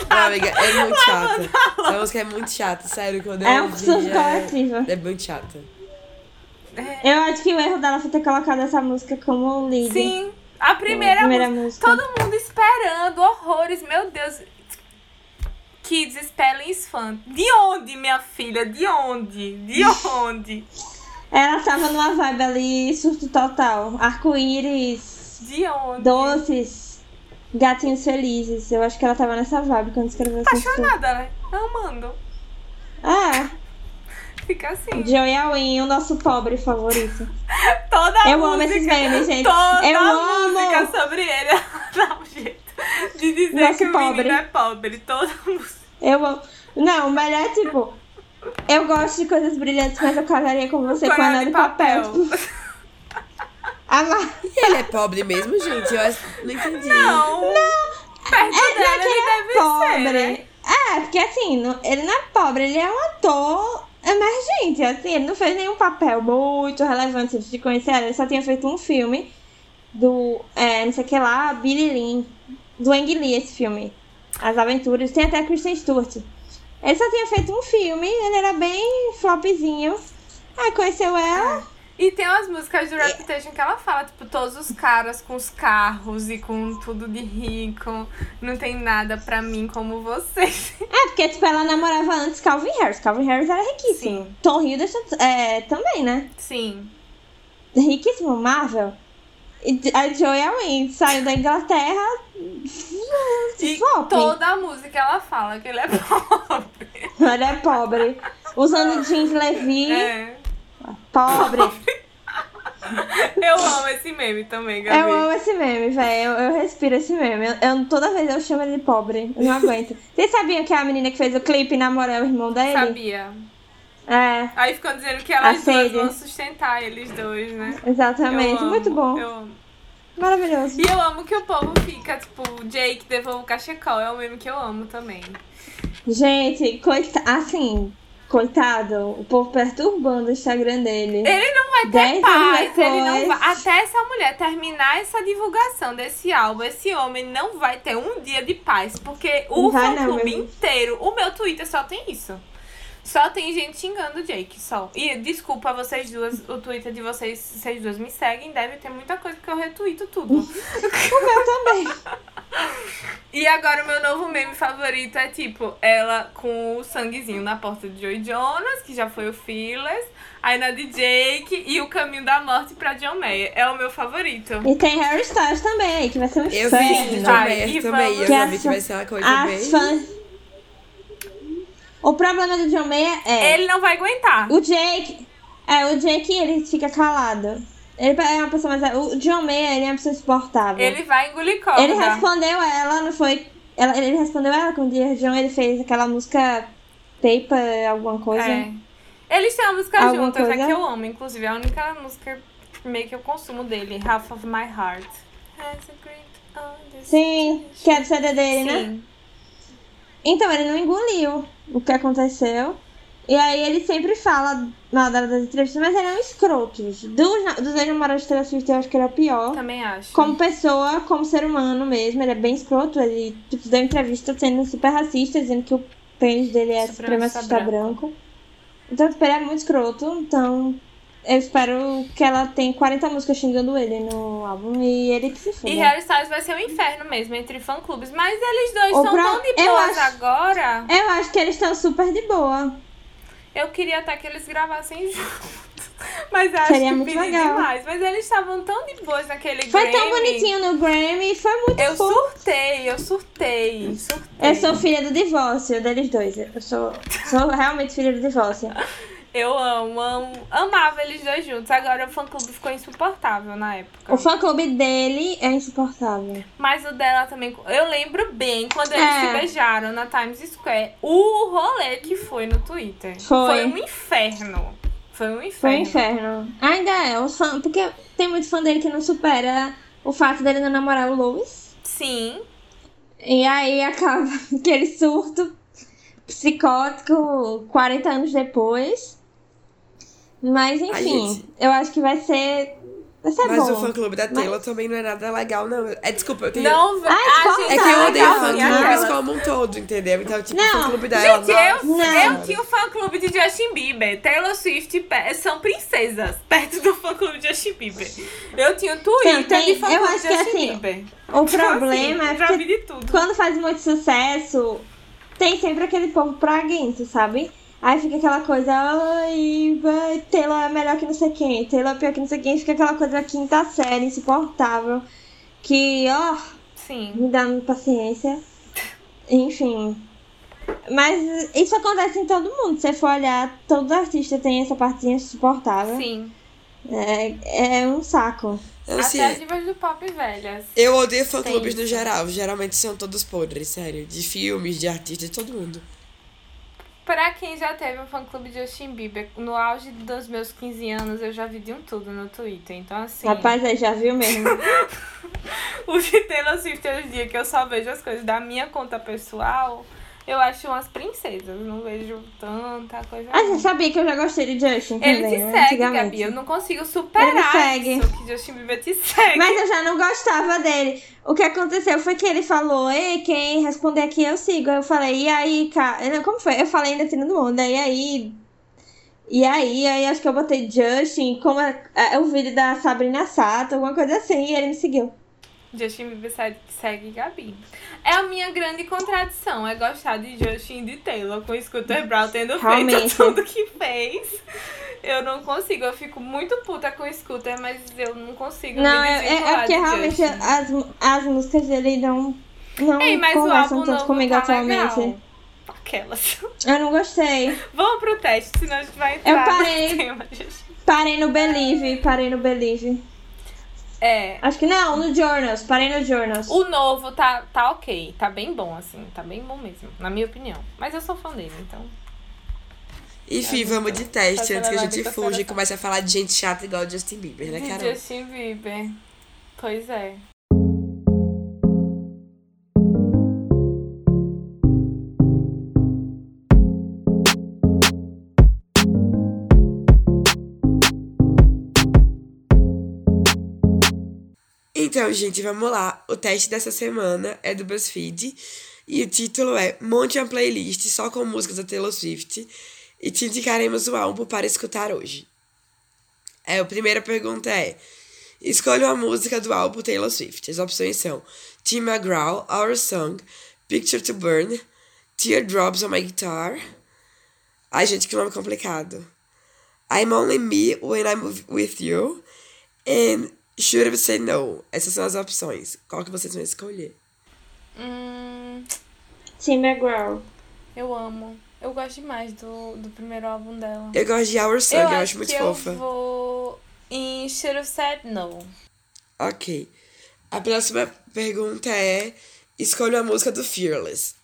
[SPEAKER 5] Não, amiga, é muito chata. Essa música é muito chata, sério. Quando eu
[SPEAKER 6] É um surto
[SPEAKER 5] é,
[SPEAKER 6] coletivo.
[SPEAKER 5] é muito chata.
[SPEAKER 6] Eu acho que o erro dela foi ter colocado essa música como lead.
[SPEAKER 4] Sim. A primeira,
[SPEAKER 6] primeira
[SPEAKER 4] música.
[SPEAKER 6] música.
[SPEAKER 4] Todo mundo esperando, horrores, meu Deus. Kids Spelling is fun. De onde, minha filha? De onde? De onde?
[SPEAKER 6] Ela tava numa vibe ali, surto total. Arco-íris,
[SPEAKER 4] De onde?
[SPEAKER 6] doces, gatinhos felizes. Eu acho que ela tava nessa vibe quando escreveu essa.
[SPEAKER 4] Apaixonada, né? Amando.
[SPEAKER 6] Ah,
[SPEAKER 4] Fica assim.
[SPEAKER 6] Joey Alwyn, o nosso pobre favorito.
[SPEAKER 4] Toda a
[SPEAKER 6] Eu
[SPEAKER 4] música,
[SPEAKER 6] amo esses memes, gente.
[SPEAKER 4] Toda
[SPEAKER 6] Eu
[SPEAKER 4] a
[SPEAKER 6] amo.
[SPEAKER 4] música sobre ele. Um jeito de dizer
[SPEAKER 6] Nosso
[SPEAKER 4] que o
[SPEAKER 6] pobre.
[SPEAKER 4] menino é pobre. Música.
[SPEAKER 6] Eu. Não, o melhor é tipo. Eu gosto de coisas brilhantes, mas eu casaria com você com anel
[SPEAKER 4] de
[SPEAKER 6] papel.
[SPEAKER 4] papel.
[SPEAKER 5] Ele é pobre mesmo, gente? Eu acho- não entendi.
[SPEAKER 4] Não. Perto
[SPEAKER 6] É,
[SPEAKER 4] dela
[SPEAKER 6] não é que
[SPEAKER 4] ele
[SPEAKER 6] ele
[SPEAKER 4] deve
[SPEAKER 6] é pobre.
[SPEAKER 4] ser, né?
[SPEAKER 6] É, porque assim, não- ele não é pobre, ele é um ator emergente. Assim, ele não fez nenhum papel muito relevante antes de conhecer ela. Ele só tinha feito um filme do. É, não sei o que lá, Billy Lynn. Do Ang Lee, esse filme. As Aventuras. Tem até a Kristen Stewart. Ele só tinha feito um filme, ele era bem flopzinho. Aí conheceu ela.
[SPEAKER 4] E tem umas músicas do Reputation que ela fala, tipo, todos os caras com os carros e com tudo de rico. Não tem nada pra mim como vocês.
[SPEAKER 6] É, porque, tipo, ela namorava antes Calvin Harris. Calvin Harris era riquíssimo.
[SPEAKER 4] Sim.
[SPEAKER 6] Tom Hiddleston é, também, né?
[SPEAKER 4] Sim.
[SPEAKER 6] Riquíssimo, Marvel. A Joey Alwyn saiu da Inglaterra.
[SPEAKER 4] E
[SPEAKER 6] Flop.
[SPEAKER 4] toda a música ela fala que ele é pobre.
[SPEAKER 6] Ela é pobre. Usando jeans Levi.
[SPEAKER 4] É.
[SPEAKER 6] Pobre.
[SPEAKER 4] Eu amo esse meme também, Gabi.
[SPEAKER 6] Eu amo esse meme, velho. Eu, eu respiro esse meme. Eu, eu- toda vez eu chamo ele de pobre. Eu não aguento. Vocês sabiam que a menina que fez o clipe namora o irmão dele?
[SPEAKER 4] Sabia.
[SPEAKER 6] É,
[SPEAKER 4] Aí ficam dizendo que elas duas vão sustentar eles dois, né?
[SPEAKER 6] exatamente.
[SPEAKER 4] Amo,
[SPEAKER 6] Muito bom.
[SPEAKER 4] Eu amo.
[SPEAKER 6] Maravilhoso.
[SPEAKER 4] E eu amo que o povo fica, tipo, Jake devolve o cachecol. É um meme que eu amo também.
[SPEAKER 6] Gente, coita... assim, coitado. O povo perturbando o Instagram dele.
[SPEAKER 4] Ele não vai ter
[SPEAKER 6] Dez
[SPEAKER 4] paz,
[SPEAKER 6] anos
[SPEAKER 4] ele não
[SPEAKER 6] depois.
[SPEAKER 4] vai. Até essa mulher terminar essa divulgação desse álbum, esse homem não vai ter um dia de paz. Porque o fã-clube inteiro, o meu Twitter só tem isso. Só tem gente xingando o Jake, só. E desculpa vocês duas, o Twitter de vocês, vocês duas me seguem, deve ter muita coisa que eu retuito tudo.
[SPEAKER 6] O meu também.
[SPEAKER 4] E agora o meu novo meme favorito é tipo, ela com o sanguezinho na porta de Joey Jonas, que já foi o Fearless, aí na de Jake e o caminho da morte pra John Mayer. É o meu favorito.
[SPEAKER 6] E tem Harry Styles também aí, que vai ser um
[SPEAKER 5] Eu vi de John Mayer
[SPEAKER 4] e
[SPEAKER 5] também. Eu vi que
[SPEAKER 6] fã-
[SPEAKER 5] vai ser uma coisa
[SPEAKER 6] As
[SPEAKER 5] bem...
[SPEAKER 6] fãs. O problema do John Mayer é.
[SPEAKER 4] Ele não vai aguentar.
[SPEAKER 6] O Jake. É, o Jake ele fica calado. Ele é uma pessoa mais. O John Mayer ele é uma pessoa insuportável.
[SPEAKER 4] Ele vai engolir corda.
[SPEAKER 6] Ele respondeu ela, não foi. Ela, ele respondeu ela com o John, ele fez aquela música Paper, alguma coisa.
[SPEAKER 4] É. Eles têm uma música
[SPEAKER 6] Alguma
[SPEAKER 4] juntas, é
[SPEAKER 6] coisa?
[SPEAKER 4] que eu amo, inclusive. É a única música meio que eu consumo dele, Half of My Heart. A.
[SPEAKER 6] Sim, que é do CD dele, né?
[SPEAKER 4] Sim.
[SPEAKER 6] Então, ele não engoliu o que aconteceu. E aí ele sempre fala mal dela das entrevistas, mas ele é um escroto. Dos, dos ex-namorados Swift, eu acho que ele é o pior.
[SPEAKER 4] Também acho.
[SPEAKER 6] Como pessoa, como ser humano mesmo, ele é bem escroto. Ele tipo, deu entrevista sendo super racista, dizendo que o pênis dele é supremacista branco. branco. Então, tipo, ele é muito escroto, então eu espero que ela tenha 40 músicas xingando ele no álbum e ele que se foda.
[SPEAKER 4] E Harry Styles vai ser um inferno mesmo entre fã-clubes. Mas eles dois estão pro... tão de boas agora.
[SPEAKER 6] Eu acho que eles estão super de boa.
[SPEAKER 4] Eu queria até que eles gravassem juntos. Mas acho Seria que muito legal. demais. Mas eles estavam tão de boas naquele
[SPEAKER 6] foi
[SPEAKER 4] Grammy.
[SPEAKER 6] Foi tão bonitinho no Grammy, foi muito
[SPEAKER 4] Eu fofo. surtei, eu surtei, surtei.
[SPEAKER 6] Eu sou filha do divórcio deles dois. Eu sou, sou realmente filha do divórcio.
[SPEAKER 4] Eu amo, amo, amava eles dois juntos. Agora o fã clube ficou insuportável na época.
[SPEAKER 6] O fã clube dele é insuportável.
[SPEAKER 4] Mas o dela também. Eu lembro bem quando eles é. se beijaram na Times Square. O rolê que foi no Twitter. Foi. Foi um inferno. Foi um inferno.
[SPEAKER 6] Foi um inferno. Ainda é, os fãs. Porque tem muito fã dele que não supera o fato dele não namorar o Louis.
[SPEAKER 4] Sim.
[SPEAKER 6] E aí acaba aquele surto psicótico 40 anos depois. Mas enfim, gente... eu acho que vai ser. Vai ser
[SPEAKER 5] Mas
[SPEAKER 6] bom.
[SPEAKER 5] o fã clube da Taylor mas... também não é nada legal, não. É, desculpa, eu tenho.
[SPEAKER 4] Não,
[SPEAKER 5] Ai,
[SPEAKER 4] ah,
[SPEAKER 5] é que eu odeio fã clubes como um todo, entendeu? Então, tipo, o fã clube dela.
[SPEAKER 4] Gente, eu, não. eu tinha o fã clube de Justin Bieber. Taylor Swift são princesas perto do fã clube de Justin Bieber. Eu tinha o Twitter tem, de fã clube de Justin assim, Bieber.
[SPEAKER 6] O tipo problema assim, é que quando faz muito sucesso, tem sempre aquele povo praguento, sabe? Aí fica aquela coisa, ai, vai, Taylor é melhor que não sei quem, Taylor é pior que não sei quem, fica aquela coisa da quinta série, insuportável, que, ó,
[SPEAKER 4] Sim.
[SPEAKER 6] me dá paciência. Enfim. Mas isso acontece em todo mundo. Se você for olhar, todo artista tem essa partezinha insuportável.
[SPEAKER 4] Sim.
[SPEAKER 6] É, é um saco.
[SPEAKER 4] Eu, Até as divas do pop velhas.
[SPEAKER 5] Eu odeio fã-clubes no geral. Geralmente são todos podres, sério. De filmes, de artistas, de todo mundo.
[SPEAKER 4] Pra quem já teve um fã-clube de Justin Bieber, no auge dos meus 15 anos, eu já vi de um tudo no Twitter. Então, assim.
[SPEAKER 6] Rapaz, aí já viu mesmo.
[SPEAKER 4] o de Taylor Swift hoje em dia, que eu só vejo as coisas da minha conta pessoal eu acho umas princesas, não vejo tanta coisa.
[SPEAKER 6] Ah, você sabia que eu já gostei de Justin
[SPEAKER 4] Ele te né? segue, Gabi. Eu não consigo superar Ele isso, que Justin Bieber te segue.
[SPEAKER 6] Mas eu já não gostava dele. O que aconteceu foi que ele falou, ei, quem responder aqui eu sigo. Eu falei, e aí, cara? Como foi? Eu falei ainda tirando onda, e aí... E aí, aí acho que eu botei Justin, como é, é o vídeo da Sabrina Sato, alguma coisa assim, e ele me seguiu.
[SPEAKER 4] Justin Bieber segue, Gabi. É a minha grande contradição, é gostar de Justin e de Taylor, com Scooter Brown tendo Realmente. feito tudo que fez. Eu não consigo, eu fico muito puta com o Scooter, mas eu não consigo
[SPEAKER 6] não,
[SPEAKER 4] me
[SPEAKER 6] é, é porque realmente as, as músicas dele não, não
[SPEAKER 4] Ei, mas
[SPEAKER 6] conversam
[SPEAKER 4] o
[SPEAKER 6] tanto comigo
[SPEAKER 4] tá
[SPEAKER 6] atualmente.
[SPEAKER 4] Legal. Aquelas.
[SPEAKER 6] Eu não gostei.
[SPEAKER 4] Vamos pro teste, senão a gente vai entrar
[SPEAKER 6] eu parei, Parei no Believe, parei no Believe.
[SPEAKER 4] É.
[SPEAKER 6] Acho que não, no Journals. Parei no Journals.
[SPEAKER 4] O novo tá, tá ok. Tá bem bom, assim. Tá bem bom mesmo, na minha opinião. Mas eu sou fã dele, então.
[SPEAKER 5] Enfim, é, vamos de teste antes que a gente fuja e comece a falar de gente chata igual Justin Bieber, né, Carol?
[SPEAKER 4] Justin Bieber. Pois é.
[SPEAKER 5] Então, gente, vamos lá. O teste dessa semana é do BuzzFeed e o título é Monte uma playlist só com músicas da Taylor Swift e te indicaremos o álbum para escutar hoje. É, a primeira pergunta é: Escolha uma música do álbum Taylor Swift. As opções são Tim McGraw, Our Song, Picture to Burn, Teardrops on My Guitar. Ai, gente, que nome complicado. I'm Only Me When I'm With You. And Should have said no. Essas são as opções. Qual que vocês vão escolher?
[SPEAKER 4] Hum...
[SPEAKER 6] Tim McGraw.
[SPEAKER 4] Eu amo. Eu gosto demais do, do primeiro álbum dela.
[SPEAKER 5] Eu gosto de Our Song, eu, eu acho muito
[SPEAKER 4] que
[SPEAKER 5] fofa.
[SPEAKER 4] Eu vou em Should Have Said No.
[SPEAKER 5] Ok. A próxima pergunta é: escolha a música do Fearless.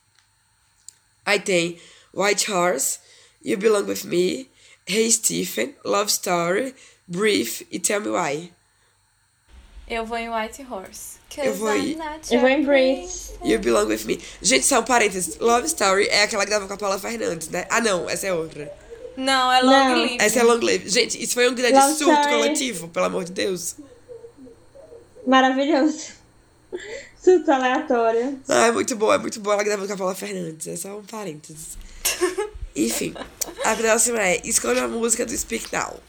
[SPEAKER 5] Aí tem White Horse, You Belong With Me, Hey Stephen, Love Story, Brief e Tell Me Why.
[SPEAKER 4] Eu vou em White Horse.
[SPEAKER 5] Eu vou em...
[SPEAKER 6] Eu vou em Breathe.
[SPEAKER 5] You Belong With Me. Gente, só um parênteses. Love Story é aquela que dava com a Paula Fernandes, né? Ah, não. Essa é outra.
[SPEAKER 4] Não, é Long
[SPEAKER 6] Não.
[SPEAKER 4] Live.
[SPEAKER 5] Essa é Long Live. Gente, isso foi um grande
[SPEAKER 6] Love
[SPEAKER 5] surto
[SPEAKER 6] Story.
[SPEAKER 5] coletivo, pelo amor de Deus.
[SPEAKER 6] Maravilhoso. Surto aleatório.
[SPEAKER 5] Ah, é muito boa, é muito boa ela gravando com a Paula Fernandes. É só um parênteses. Enfim, a próxima é Escolha a música do Speak Now.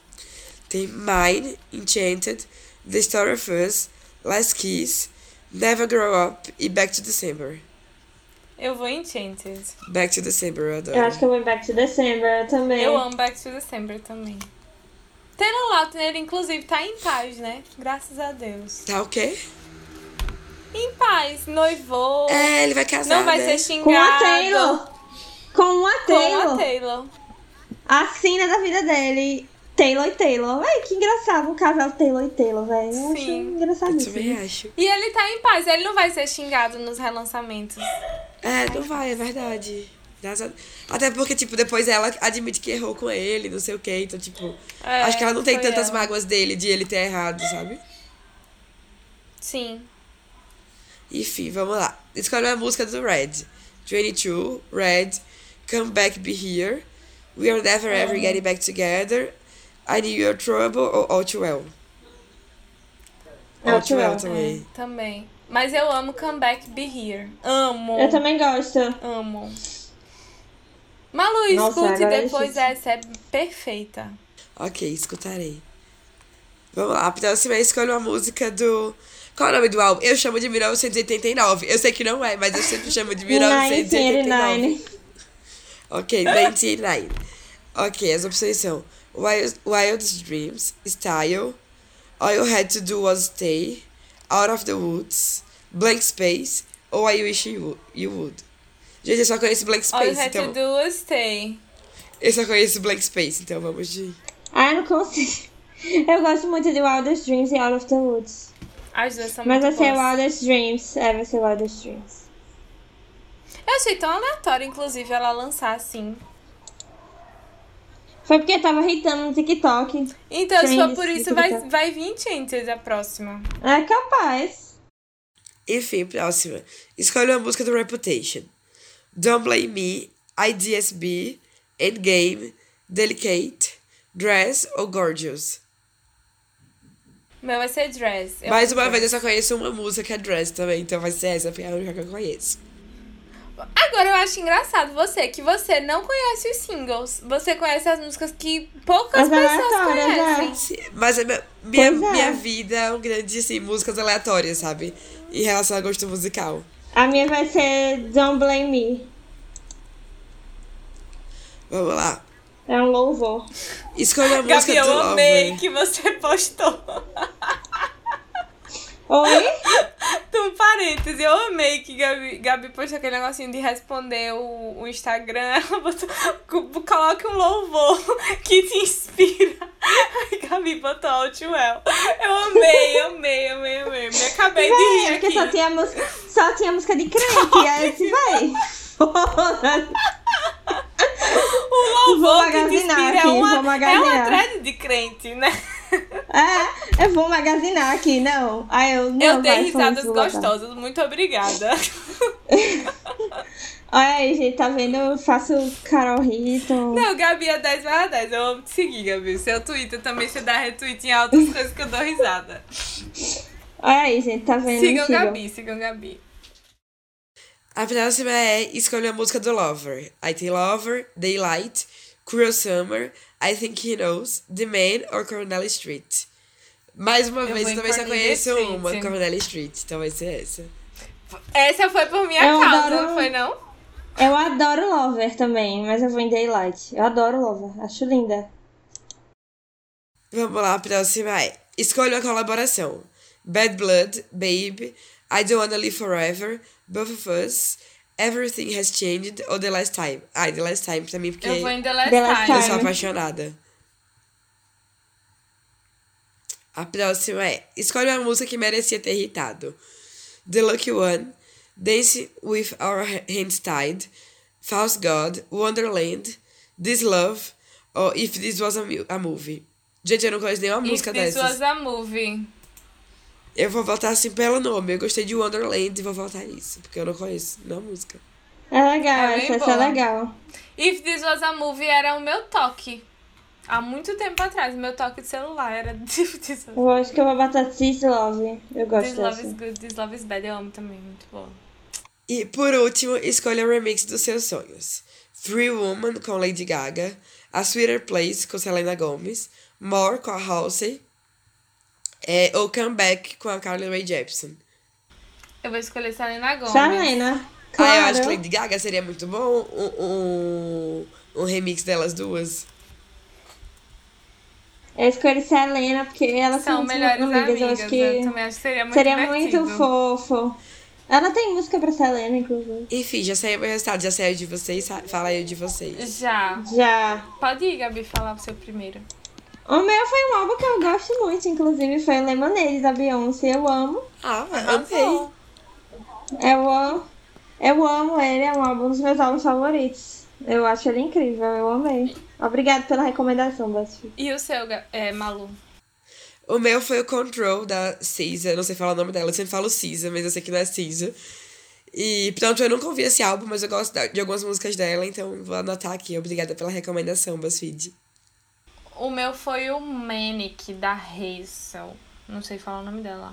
[SPEAKER 5] Tem Mine, Enchanted, The Story of Us, Last Kiss, Never Grow Up e Back to December.
[SPEAKER 4] Eu vou Enchanted.
[SPEAKER 5] Back to December, eu adoro.
[SPEAKER 6] Eu acho que eu vou em Back to December também.
[SPEAKER 4] Eu amo Back to December também. Taylor Lautner, inclusive, tá em paz, né? Graças a Deus.
[SPEAKER 5] Tá o quê?
[SPEAKER 4] Em paz, noivou.
[SPEAKER 5] É, ele vai casar,
[SPEAKER 4] não vai
[SPEAKER 5] né?
[SPEAKER 4] ser xingado.
[SPEAKER 6] Com a Taylor. Com a
[SPEAKER 4] Com
[SPEAKER 6] Taylor.
[SPEAKER 4] a Taylor.
[SPEAKER 6] A cena da vida dele. Taylor e Taylor. Ai, que engraçado o casal Taylor e Taylor, velho. Eu acho
[SPEAKER 4] Sim.
[SPEAKER 5] Eu também acho.
[SPEAKER 4] E ele tá em paz, ele não vai ser xingado nos relançamentos.
[SPEAKER 5] É, não vai, é verdade. Até porque, tipo, depois ela admite que errou com ele, não sei o quê. Então, tipo,
[SPEAKER 4] É,
[SPEAKER 5] acho que ela não tem tantas
[SPEAKER 4] ela.
[SPEAKER 5] mágoas dele de ele ter errado, sabe?
[SPEAKER 4] Sim.
[SPEAKER 5] Enfim, vamos lá. Escolha a música do Red. 22, Red, Come Back Be Here, We Are Never Ever Getting Back Together, I Knew Your Trouble ou All Too Well.
[SPEAKER 6] All
[SPEAKER 5] All
[SPEAKER 6] Too
[SPEAKER 5] Well
[SPEAKER 6] Well,
[SPEAKER 5] também.
[SPEAKER 4] Também. Mas eu amo Come Back Be Here. Amo.
[SPEAKER 6] Eu também gosto.
[SPEAKER 4] Amo. Malu,
[SPEAKER 6] Nossa,
[SPEAKER 4] escute
[SPEAKER 6] é
[SPEAKER 4] depois
[SPEAKER 6] difícil.
[SPEAKER 4] essa, é perfeita.
[SPEAKER 5] Ok, escutarei. Vamos lá, a próxima escolha uma música do. Qual é o nome do álbum? Eu chamo de 1989. Eu sei que não é, mas eu sempre chamo de 1989.
[SPEAKER 6] 1989.
[SPEAKER 5] Ok, 99. Ok, as opções são Wild, Wildest Dreams, Style, All You Had to Do Was Stay, Out of the Woods, Blank Space ou I Wish You, Would- you Would. Gente, eu só conheço Blank
[SPEAKER 4] All you
[SPEAKER 5] Space,
[SPEAKER 4] had to
[SPEAKER 5] então.
[SPEAKER 4] do was stay.
[SPEAKER 5] Eu só conheço Blank Space, então vamos de.
[SPEAKER 6] Ah, não consigo. Eu gosto muito de Wildest Dreams e Out of the Woods.
[SPEAKER 4] As duas são
[SPEAKER 6] Mas vai
[SPEAKER 4] muito
[SPEAKER 6] ser
[SPEAKER 4] boas.
[SPEAKER 6] Wildest Dreams. É, vai ser Wildest Dreams.
[SPEAKER 4] Eu achei tão aleatório, inclusive, ela lançar assim.
[SPEAKER 6] Foi porque tava hitando no TikTok.
[SPEAKER 4] Então, se for por isso, vai, vai vir Enchanted a próxima.
[SPEAKER 6] É capaz.
[SPEAKER 5] Enfim, próxima. Escolha uma música do Reputation. Don't Blame Me, IDSB, Endgame, Delicate, Dress ou Gorgeous.
[SPEAKER 4] Meu vai ser Dress. Eu
[SPEAKER 5] Mais uma vez, eu só conheço uma música que é Dress também, então vai ser essa, porque é a única que eu conheço.
[SPEAKER 4] Agora eu acho engraçado você, que você não conhece os singles. Você conhece as músicas que poucas
[SPEAKER 6] As
[SPEAKER 4] pessoas
[SPEAKER 6] é.
[SPEAKER 4] conhecem.
[SPEAKER 5] Mas a minha, minha,
[SPEAKER 6] é.
[SPEAKER 5] minha vida é um grande, assim, músicas aleatórias, sabe? Em relação a gosto musical.
[SPEAKER 6] A minha vai ser Don't Blame Me.
[SPEAKER 5] Vamos lá.
[SPEAKER 6] É um louvor.
[SPEAKER 5] Escolha a música
[SPEAKER 4] Gabi, eu
[SPEAKER 5] do
[SPEAKER 4] amei
[SPEAKER 5] Lover.
[SPEAKER 4] que você postou.
[SPEAKER 6] Oi?
[SPEAKER 4] Um parêntese, eu amei que Gabi, Gabi postou aquele negocinho de responder o, o Instagram. Ela botou, co- coloque um louvor que te inspira. Aí Gabi botou Outwell. Eu amei, amei, amei, amei. Me acabei de
[SPEAKER 6] Véi,
[SPEAKER 4] rir
[SPEAKER 6] porque
[SPEAKER 4] aqui.
[SPEAKER 6] só tinha, música, só tinha música de crente. aí eu disse, véi.
[SPEAKER 4] O louvor que te inspira é
[SPEAKER 6] aqui,
[SPEAKER 4] uma,
[SPEAKER 6] vou
[SPEAKER 4] é uma thread de crente, né?
[SPEAKER 6] É, eu vou magasinar aqui, não. Aí eu, não,
[SPEAKER 4] eu dei risadas
[SPEAKER 6] botar.
[SPEAKER 4] gostosas. Muito obrigada.
[SPEAKER 6] Olha aí, gente, tá vendo? Eu faço Carol Hitton.
[SPEAKER 4] Não, Gabi é 10 barra 10. Eu amo te seguir, Gabi. Seu Twitter também você dá retweet em altas coisas que eu dou risada.
[SPEAKER 6] Olha aí, gente, tá vendo?
[SPEAKER 4] Sigam
[SPEAKER 6] Sigam.
[SPEAKER 4] Gabi, sigam Gabi.
[SPEAKER 5] A próxima é Escolha a música do Lover. I Tem Lover, Daylight, Cruel Summer, I Think He Knows, The Man ou Cornelia Street. Mais uma
[SPEAKER 4] Eu
[SPEAKER 5] vez, eu também só conheço
[SPEAKER 4] Street.
[SPEAKER 5] uma, Cornelia Street. Então vai ser essa.
[SPEAKER 4] Essa foi por minha
[SPEAKER 6] Eu
[SPEAKER 4] causa,
[SPEAKER 6] adoro-
[SPEAKER 4] não foi não?
[SPEAKER 6] Eu adoro Lover também, mas eu vou em Daylight. Eu adoro Lover, acho linda.
[SPEAKER 5] Vamos lá, a próxima é Escolha uma colaboração. Bad Blood, Babe, I Don't Wanna Live Forever, Both of Us, Everything Has Changed ou The Last Time. Ai, The Last Time pra mim, porque
[SPEAKER 4] Eu vou em The Last
[SPEAKER 6] The Last
[SPEAKER 4] Time.
[SPEAKER 5] eu sou apaixonada. A próxima é Escolha uma música que merecia ter irritado. The Lucky One, Dance With Our Hands Tied, False God, Wonderland, This Love ou If This Was a, a Movie. Gente, eu não conheço nenhuma música
[SPEAKER 4] If This
[SPEAKER 5] dessas.
[SPEAKER 4] Was a Movie.
[SPEAKER 5] Eu vou voltar assim pelo nome. Eu gostei de Wonderland e vou voltar nisso, porque eu não conheço nenhuma música.
[SPEAKER 6] É legal,
[SPEAKER 4] É bem
[SPEAKER 6] essa, essa é legal.
[SPEAKER 4] If This Was a Movie era o meu toque. Há muito tempo atrás, meu toque de celular era If This Was
[SPEAKER 6] Eu acho que eu vou botar This Love. Eu gosto
[SPEAKER 4] This Love
[SPEAKER 6] dessa.
[SPEAKER 4] is Good, This Love is Bad. Eu amo também, muito boa.
[SPEAKER 5] E por último, escolha o remix dos seus sonhos. Free Woman com Lady Gaga, A Sweeter Place com Selena Gomez, More com a Halsey, é, ou Comeback com a Carly Rae Jepsen.
[SPEAKER 4] Eu vou escolher Selena Gomez.
[SPEAKER 6] Selena.
[SPEAKER 5] Ah,
[SPEAKER 6] Claro.
[SPEAKER 5] eu acho que Lady Gaga seria muito bom um, um, um remix delas duas.
[SPEAKER 6] Eu escolhi Selena porque elas
[SPEAKER 4] São
[SPEAKER 6] são,
[SPEAKER 4] melhores
[SPEAKER 6] amigas.
[SPEAKER 4] amigas.
[SPEAKER 6] Eu acho que
[SPEAKER 4] Eu também acho que seria muito
[SPEAKER 6] seria
[SPEAKER 4] divertido.
[SPEAKER 6] muito fofo. Ela tem música pra Selena, inclusive.
[SPEAKER 5] Enfim, já saiu o resultado, já saiu de vocês, fala aí de vocês.
[SPEAKER 4] Já.
[SPEAKER 6] Já.
[SPEAKER 4] Pode ir, Gabi, falar o seu primeiro.
[SPEAKER 6] O meu foi um álbum que eu gosto muito, inclusive, foi o Lemonade da Beyoncé. Eu amo.
[SPEAKER 5] Ah,
[SPEAKER 4] Arrasou.
[SPEAKER 5] amei.
[SPEAKER 6] Eu amo. Eu amo ele, é um álbum dos meus álbuns favoritos. Eu acho ele incrível, eu amei. Obrigada pela recomendação, BuzzFeed.
[SPEAKER 4] E o seu, é, Malu?
[SPEAKER 5] O meu foi o Control da Cisa, não sei falar o nome dela, eu sempre falo Cisa, mas eu sei que não é Cisa. E, portanto, eu nunca ouvi esse álbum, mas eu gosto de algumas músicas dela, então vou anotar aqui. Obrigada pela recomendação, BuzzFeed.
[SPEAKER 4] O meu foi o Manic, da Hazel. Não sei falar o nome dela.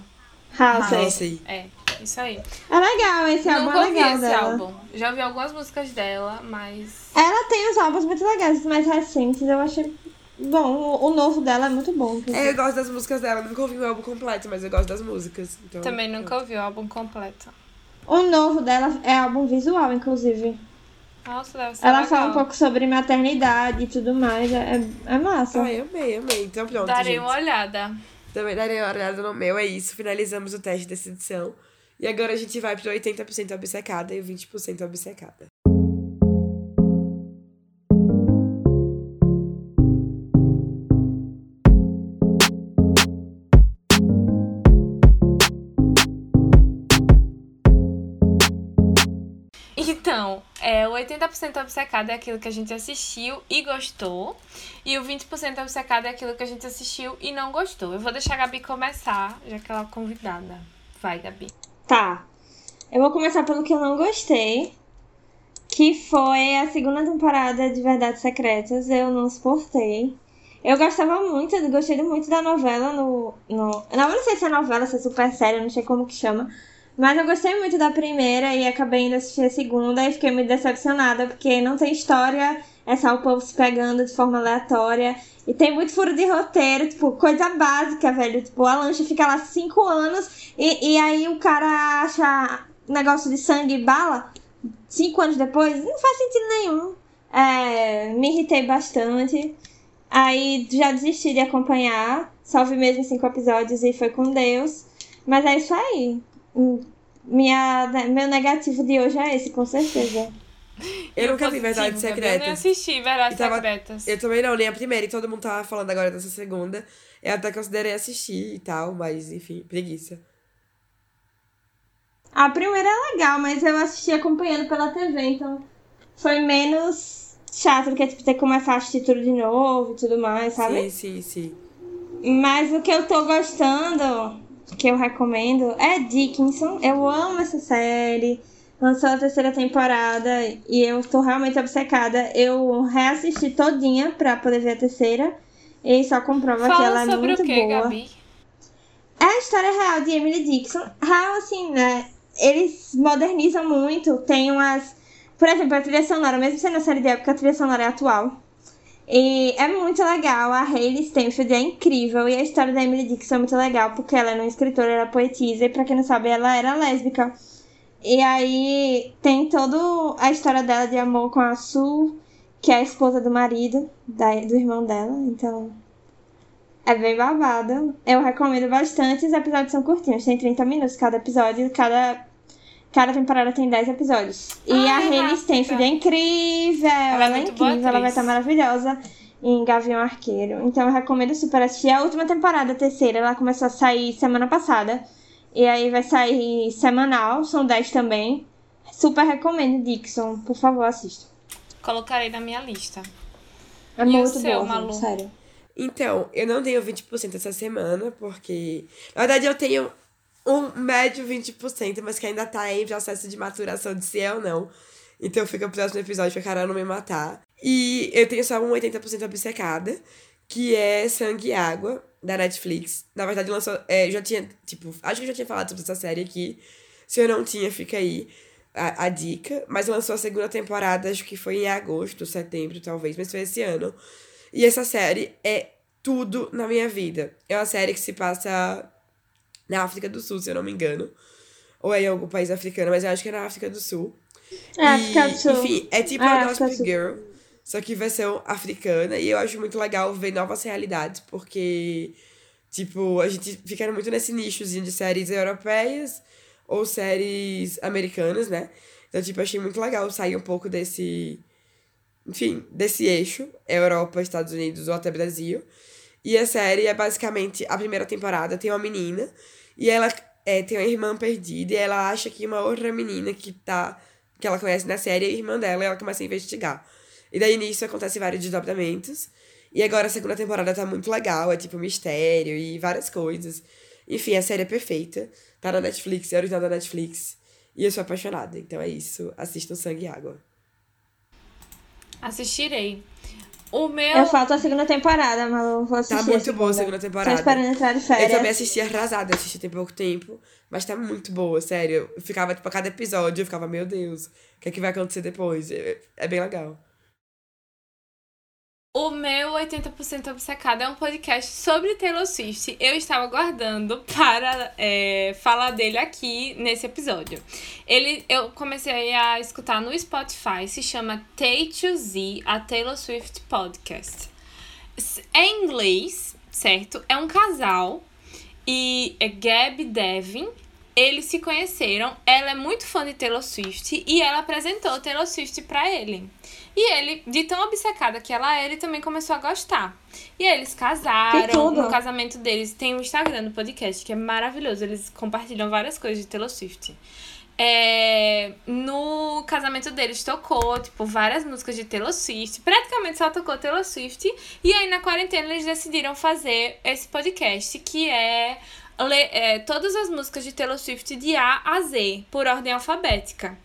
[SPEAKER 5] Sei.
[SPEAKER 4] É, isso aí.
[SPEAKER 6] É legal, esse álbum é
[SPEAKER 4] ouvi
[SPEAKER 6] legal
[SPEAKER 4] esse
[SPEAKER 6] dela.
[SPEAKER 4] álbum. Já ouvi algumas músicas dela, mas...
[SPEAKER 6] Ela tem os álbuns muito legais, os mais recentes. Eu achei bom. O, novo dela é muito bom.
[SPEAKER 5] É, eu gosto das músicas dela, nunca ouvi o álbum completo, mas eu gosto das músicas. Então,
[SPEAKER 4] Também nunca ouvi o álbum completo.
[SPEAKER 6] O novo dela é álbum visual, inclusive.
[SPEAKER 4] Nossa, deve ser
[SPEAKER 6] Ela
[SPEAKER 4] legal.
[SPEAKER 6] fala um pouco sobre maternidade e tudo mais. É, é massa.
[SPEAKER 5] Ai, amei, amei. Então pronto,
[SPEAKER 4] Darei
[SPEAKER 5] gente.
[SPEAKER 4] uma olhada.
[SPEAKER 5] Também darei uma olhada no meu, é isso. Finalizamos o teste dessa edição. E agora a gente vai pro 80% obcecada e o 20% obcecada.
[SPEAKER 4] Então, é, o 80% obcecado é aquilo que a gente assistiu e gostou. E o 20% obcecado é aquilo que a gente assistiu e não gostou. Eu vou deixar a Gabi começar, já que ela é convidada. Vai, Gabi.
[SPEAKER 6] Tá. Eu vou começar pelo que eu não gostei. Que foi a segunda temporada de Verdades Secretas. Eu não suportei. Eu gostava muito, eu gostei muito da novela no. no eu não sei se é novela, se é super séria, não sei como que chama. Mas eu gostei muito da primeira e acabei indo assistir a segunda e fiquei muito decepcionada, porque não tem história, é só o povo se pegando de forma aleatória. E tem muito furo de roteiro, tipo, coisa básica, velho. Tipo, a lancha fica lá cinco anos e, e aí o cara acha negócio de sangue e bala cinco anos depois. Não faz sentido nenhum. É, me irritei bastante. Aí já desisti de acompanhar. Só vi mesmo cinco episódios e foi com Deus. Mas é isso aí. Minha, meu negativo de hoje é esse, com certeza.
[SPEAKER 5] Eu
[SPEAKER 4] E o
[SPEAKER 5] nunca vi Verdades
[SPEAKER 4] Gabi? Eu nem
[SPEAKER 5] Secretas.
[SPEAKER 4] assisti Verdades
[SPEAKER 5] tava-
[SPEAKER 4] Secretas.
[SPEAKER 5] Eu também não, nem a primeira, e todo mundo tava falando agora dessa segunda. Eu até considerei assistir e tal, mas enfim, preguiça.
[SPEAKER 6] A primeira é legal, mas eu assisti acompanhando pela TV, então foi menos chato do que tipo, ter que começar a assistir tudo de novo e tudo mais, sabe?
[SPEAKER 5] Sim, sim, sim.
[SPEAKER 6] Mas o que eu tô gostando, que eu recomendo, é Dickinson. Eu amo essa série. Lançou a terceira temporada e eu tô realmente obcecada. Eu reassisti todinha pra poder ver a terceira. E só comprova que ela
[SPEAKER 4] Fala
[SPEAKER 6] é
[SPEAKER 4] sobre
[SPEAKER 6] muito
[SPEAKER 4] o que,
[SPEAKER 6] boa.
[SPEAKER 4] Gabi?
[SPEAKER 6] É a história real de Emily Dixon. Real, assim, né? Eles modernizam muito. Tem umas. Por exemplo, a trilha sonora, mesmo sendo a série de época, a trilha sonora é atual. E é muito legal. A Hayley Stenfield é incrível. E a história da Emily Dixon é muito legal, porque ela é uma escritora, ela é poetisa. E pra quem não sabe, ela era lésbica. E aí tem toda a história dela de amor com a Sue, que é a esposa do marido, da, do irmão dela. Então, é bem babado. Eu recomendo bastante. Os episódios são curtinhos, tem 30 minutos cada episódio. Cada, cada temporada tem 10 episódios. E
[SPEAKER 4] Ah,
[SPEAKER 6] a Hayley. Stenfield é incrível. Ela, é
[SPEAKER 4] muito boa
[SPEAKER 6] incrível, ela vai estar maravilhosa em Gavião Arqueiro. Então eu recomendo super assistir. A última temporada, a terceira, ela começou a sair semana passada. E aí vai sair semanal, são 10 também. Super recomendo, Dixon. Por favor, assista.
[SPEAKER 4] Colocarei na minha lista.
[SPEAKER 6] É
[SPEAKER 4] E
[SPEAKER 6] muito
[SPEAKER 4] seu,
[SPEAKER 6] boa,
[SPEAKER 4] Malu?
[SPEAKER 6] sério.
[SPEAKER 5] Então, eu não tenho 20% essa semana, porque. Na verdade, eu tenho um médio 20%, mas que ainda tá em processo de maturação de se é ou não. Então fica pro próximo episódio pra Carol não me matar. E eu tenho só um 80% obcecada, que é Sangue e Água, da Netflix. Na verdade, lançou. É, já tinha. Tipo, acho que eu já tinha falado sobre essa série aqui. Se eu não tinha, fica aí a, a dica. Mas lançou a segunda temporada, acho que foi em agosto, setembro, talvez, mas foi esse ano. E essa série é tudo na minha vida. É uma série que se passa na África do Sul, se eu não me engano. Ou é em algum país africano, mas eu acho que é na África do Sul.
[SPEAKER 6] É, África do Sul.
[SPEAKER 5] Enfim, é tipo
[SPEAKER 6] É,
[SPEAKER 5] a
[SPEAKER 6] Sul.
[SPEAKER 5] Girl, só que versão africana. E eu acho muito legal ver novas realidades, porque, tipo, a gente fica muito nesse nichozinho de séries europeias ou séries americanas, né? Então, tipo, achei muito legal sair um pouco desse. Enfim, desse eixo, Europa, Estados Unidos ou até Brasil. E a série é basicamente a primeira temporada tem uma menina e ela é, tem uma irmã perdida e ela acha que uma outra menina que tá que ela conhece na série é irmã dela e ela começa a investigar. E daí nisso acontece vários desdobramentos. E agora a segunda temporada tá muito legal, é tipo mistério e várias coisas. Enfim, a série é perfeita. Tá na Netflix, é original da Netflix. E eu sou apaixonada. Então é isso. Assistam Sangue e Água.
[SPEAKER 4] Assistirei. O meu.
[SPEAKER 6] Eu falto a segunda temporada, mas eu vou assistir.
[SPEAKER 5] Tá muito boa a segunda
[SPEAKER 6] Tô
[SPEAKER 5] temporada.
[SPEAKER 6] esperando entrar de
[SPEAKER 5] Eu também
[SPEAKER 6] férias.
[SPEAKER 5] assisti arrasada, assisti tem pouco tempo. Mas tá muito boa, sério. Eu ficava, tipo, a cada episódio, eu ficava, meu Deus, o que é que vai acontecer depois? É, é bem legal.
[SPEAKER 4] O meu 80% Obcecado é um podcast sobre Taylor Swift. Eu estava guardando para é, falar dele aqui nesse episódio. Ele, eu comecei a escutar no Spotify, se chama T2Z, a Taylor Swift Podcast. É em inglês, certo? É um casal e é Gab Devin. Eles se conheceram, ela é muito fã de Taylor Swift e ela apresentou Taylor Swift pra ele. E ele, de tão obcecada que ela é, ele também começou a gostar. E aí eles casaram. No casamento deles tem o Instagram do podcast, que é maravilhoso. Eles compartilham várias coisas de Taylor Swift. É, no casamento deles tocou, tipo, várias músicas de Taylor Swift. Praticamente só tocou Taylor Swift. E aí, na quarentena, eles decidiram fazer esse podcast, que é, le- é todas as músicas de Taylor Swift de A a Z, por ordem alfabética.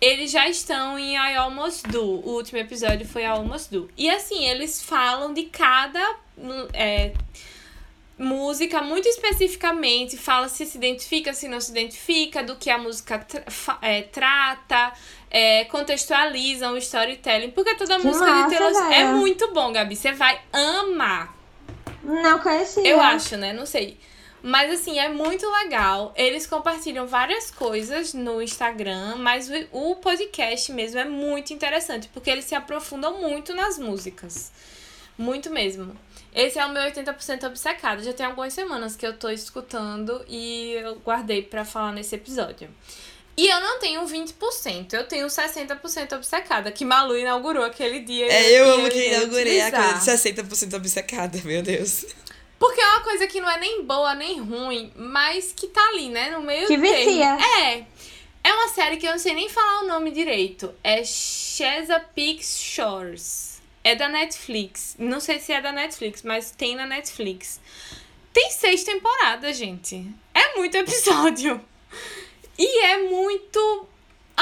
[SPEAKER 4] Eles já estão em I Almost Do. O último episódio foi I Almost Do. E assim, eles falam de cada é, música muito especificamente. Fala se se identifica, se não se identifica, do que a música tra- é, trata. é, contextualizam o storytelling. Porque toda música de Taylor Swift é muito bom, Gabi. Você vai amar.
[SPEAKER 6] Não conhecia.
[SPEAKER 4] Eu acho, né? Não sei. Mas assim, é muito legal. Eles compartilham várias coisas no Instagram, mas o, podcast mesmo é muito interessante, porque eles se aprofundam muito nas músicas. Muito mesmo. Esse é o meu 80% obcecado. Já tem algumas semanas que eu tô escutando e eu guardei pra falar nesse episódio. E eu não tenho 20%, eu tenho 60% obcecada, que Malu inaugurou aquele dia.
[SPEAKER 5] É, eu
[SPEAKER 4] ia
[SPEAKER 5] amo que inaugurei a coisa de 60% obcecada, meu Deus.
[SPEAKER 4] Porque é uma coisa que não é nem boa nem ruim, mas que tá ali, né? No meio
[SPEAKER 6] Que
[SPEAKER 4] termo.
[SPEAKER 6] vicia.
[SPEAKER 4] É. É uma série que eu não sei nem falar o nome direito. É Chesapeake Shores. É da Netflix. Não sei se é da Netflix, mas tem na Netflix. Tem seis temporadas, gente. É muito episódio. E é muito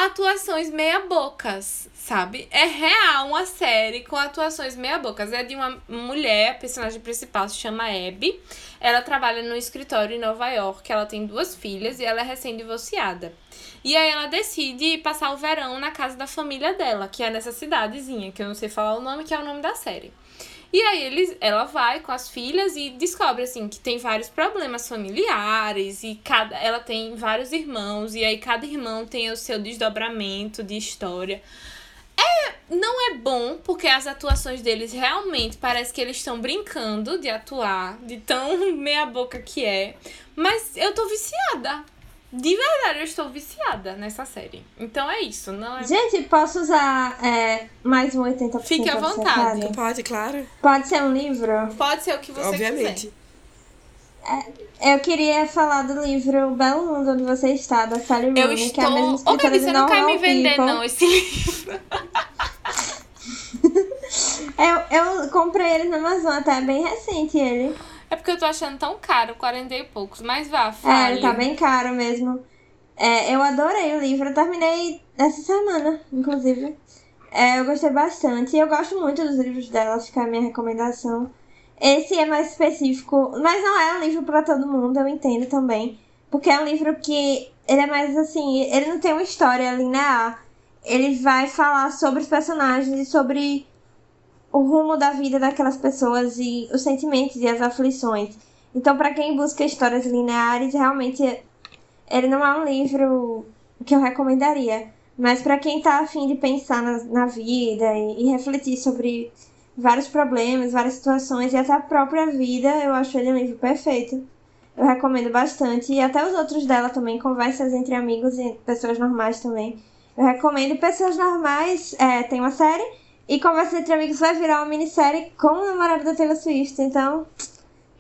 [SPEAKER 4] atuações meia-bocas, sabe? É real uma série com atuações meia-bocas. É de uma mulher, a personagem principal se chama Abby. Ela trabalha no escritório em Nova York. Ela tem duas filhas e ela é recém-divorciada. E aí ela decide passar o verão na casa da família dela, que é nessa cidadezinha, que eu não sei falar o nome, que é o nome da série. E aí eles, ela vai com as filhas e descobre assim que tem vários problemas familiares e cada ela tem vários irmãos e aí cada irmão tem o seu desdobramento de história. É, não é bom porque as atuações deles realmente parece que eles estão brincando de atuar, de tão meia boca que é, mas eu tô viciada. De verdade, eu estou viciada nessa série. Então é isso, não é
[SPEAKER 6] Gente, posso usar é, mais um 80%
[SPEAKER 4] Fique à vontade.
[SPEAKER 5] Pode, claro.
[SPEAKER 6] Pode ser um livro?
[SPEAKER 4] Pode ser o que você
[SPEAKER 5] Obviamente.
[SPEAKER 4] quiser.
[SPEAKER 6] Eu queria falar do livro Belo Mundo, onde você está, da Sally Rooney,
[SPEAKER 4] Eu
[SPEAKER 6] que é a mesma
[SPEAKER 4] estou. Ô,
[SPEAKER 6] escritora
[SPEAKER 4] Gabi,
[SPEAKER 6] de
[SPEAKER 4] você não quer me vender,
[SPEAKER 6] People.
[SPEAKER 4] não, esse livro.
[SPEAKER 6] Eu, eu comprei ele na Amazon, até é bem recente ele.
[SPEAKER 4] É porque eu tô achando tão caro, 40 e poucos. Mas vá,
[SPEAKER 6] É,
[SPEAKER 4] fale.
[SPEAKER 6] ele tá bem caro mesmo. É, eu adorei o livro, eu terminei essa semana, inclusive. É, eu gostei bastante. Eu gosto muito dos livros dela, fica a minha recomendação. Esse é mais específico, mas não é um livro para todo mundo, eu entendo também. Porque é um livro que ele é mais assim, ele não tem uma história linear. Ele vai falar sobre os personagens e sobre o rumo da vida daquelas pessoas e os sentimentos e as aflições. Então, para quem busca histórias lineares, realmente ele não é um livro que eu recomendaria. Mas para quem tá afim de pensar na, na vida e, e, refletir sobre vários problemas, várias situações e até a própria vida, eu acho ele um livro perfeito. Eu recomendo bastante. E até os outros dela também, Conversas entre Amigos e Pessoas Normais também. Eu recomendo Pessoas Normais, é, tem uma série, e Conversas entre Amigos vai virar uma minissérie com o namorado da Taylor Swift. Então,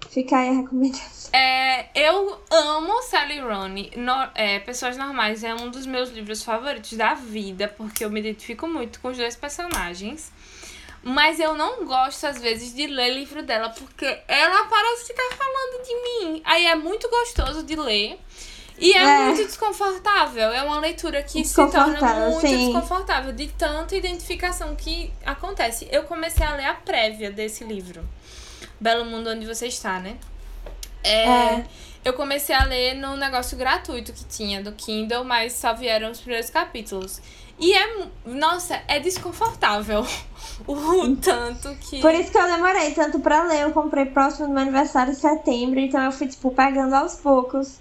[SPEAKER 6] fica aí a recomendação.
[SPEAKER 4] É, eu amo Sally Rooney. No, é, Pessoas Normais é um dos meus livros favoritos da vida, porque eu me identifico muito com os dois personagens. Mas eu não gosto, às vezes, de ler livro dela, porque ela parece tá falando de mim. Aí é muito gostoso de ler. E é, é. muito desconfortável. É uma leitura que se torna muito sim. desconfortável, de tanta identificação que acontece. Eu comecei a ler a prévia desse livro. Belo Mundo Onde Você Está, né? É, é. Eu comecei a ler no negócio gratuito que tinha do Kindle, mas só vieram os primeiros capítulos. E é. Nossa, é desconfortável o tanto que.
[SPEAKER 6] Por isso que eu demorei tanto pra ler. Eu comprei próximo do meu aniversário em setembro, então eu fui, tipo, pegando aos poucos.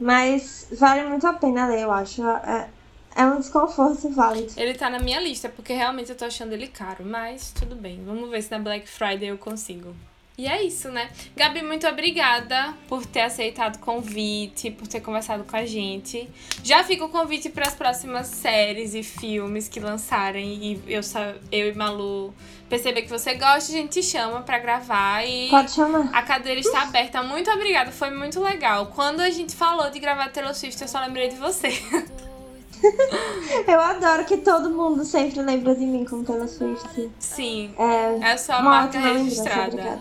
[SPEAKER 6] Mas vale muito a pena ler, eu acho. É, é um desconforto válido.
[SPEAKER 4] Ele tá na minha lista, porque realmente eu tô achando ele caro. Mas tudo bem. Vamos ver se na Black Friday eu consigo. E é isso, né? Gabi, muito obrigada por ter aceitado o convite, por ter conversado com a gente. Já fica o convite para as próximas séries e filmes que lançarem e eu, eu e Malu perceber que você gosta, a gente te chama para gravar e
[SPEAKER 6] Pode chamar.
[SPEAKER 4] A cadeira está aberta. Muito obrigada, foi muito legal. Quando a gente falou de gravar Taylor Swift, eu só lembrei de você.
[SPEAKER 6] Eu adoro que todo mundo sempre lembra de mim como Taylor Swift.
[SPEAKER 4] Sim. É, é só a marca registrada.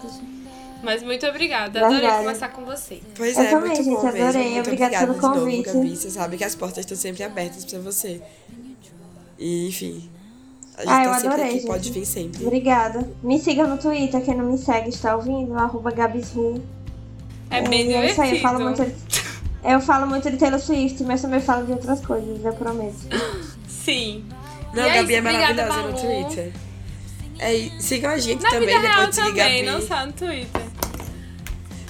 [SPEAKER 4] Mas muito obrigada. Verdade. Adorei conversar com você.
[SPEAKER 5] Pois
[SPEAKER 6] eu
[SPEAKER 5] é,
[SPEAKER 6] também,
[SPEAKER 5] muito
[SPEAKER 6] gente,
[SPEAKER 5] bom
[SPEAKER 6] adorei.
[SPEAKER 5] mesmo. Muito
[SPEAKER 6] obrigada pelo convite.
[SPEAKER 5] Novo, Gabi. Você sabe que as portas estão sempre abertas pra você. E, enfim. A gente ah, tá eu adorei, aqui, gente. pode vir sempre.
[SPEAKER 6] Obrigada. Me siga no Twitter, quem não me segue está ouvindo, arroba Gabisru.
[SPEAKER 4] É bem é, É isso aí,
[SPEAKER 6] eu falo muito de, eu falo muito de Taylor Swift, mas também falo de outras coisas, eu prometo.
[SPEAKER 4] Sim.
[SPEAKER 5] Não,
[SPEAKER 4] e
[SPEAKER 5] Gabi
[SPEAKER 4] é,
[SPEAKER 5] é maravilhosa no Twitter. É, sigam a gente
[SPEAKER 4] Na
[SPEAKER 5] também,
[SPEAKER 4] vida real também, não só no Twitter.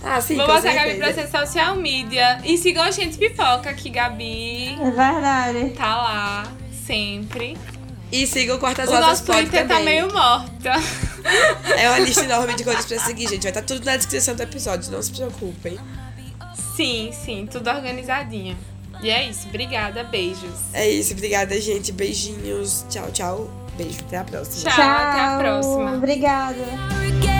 [SPEAKER 5] Ah, sim,
[SPEAKER 4] Vou botar a Gabi pra ser social media. E sigam a gente pipoca, que Gabi.
[SPEAKER 6] É verdade.
[SPEAKER 4] Tá lá, sempre.
[SPEAKER 5] E sigam o Quartas
[SPEAKER 4] O nosso Twitter tá meio morta.
[SPEAKER 5] É uma lista enorme de coisas pra seguir, gente. Vai estar tá tudo na descrição do episódio, não se preocupem.
[SPEAKER 4] Sim, sim, tudo organizadinho. E é isso, obrigada, beijos.
[SPEAKER 5] É isso, obrigada, gente. Beijinhos. Tchau, tchau. Beijo, até a próxima.
[SPEAKER 4] Tchau, tchau até a próxima.
[SPEAKER 6] Obrigada.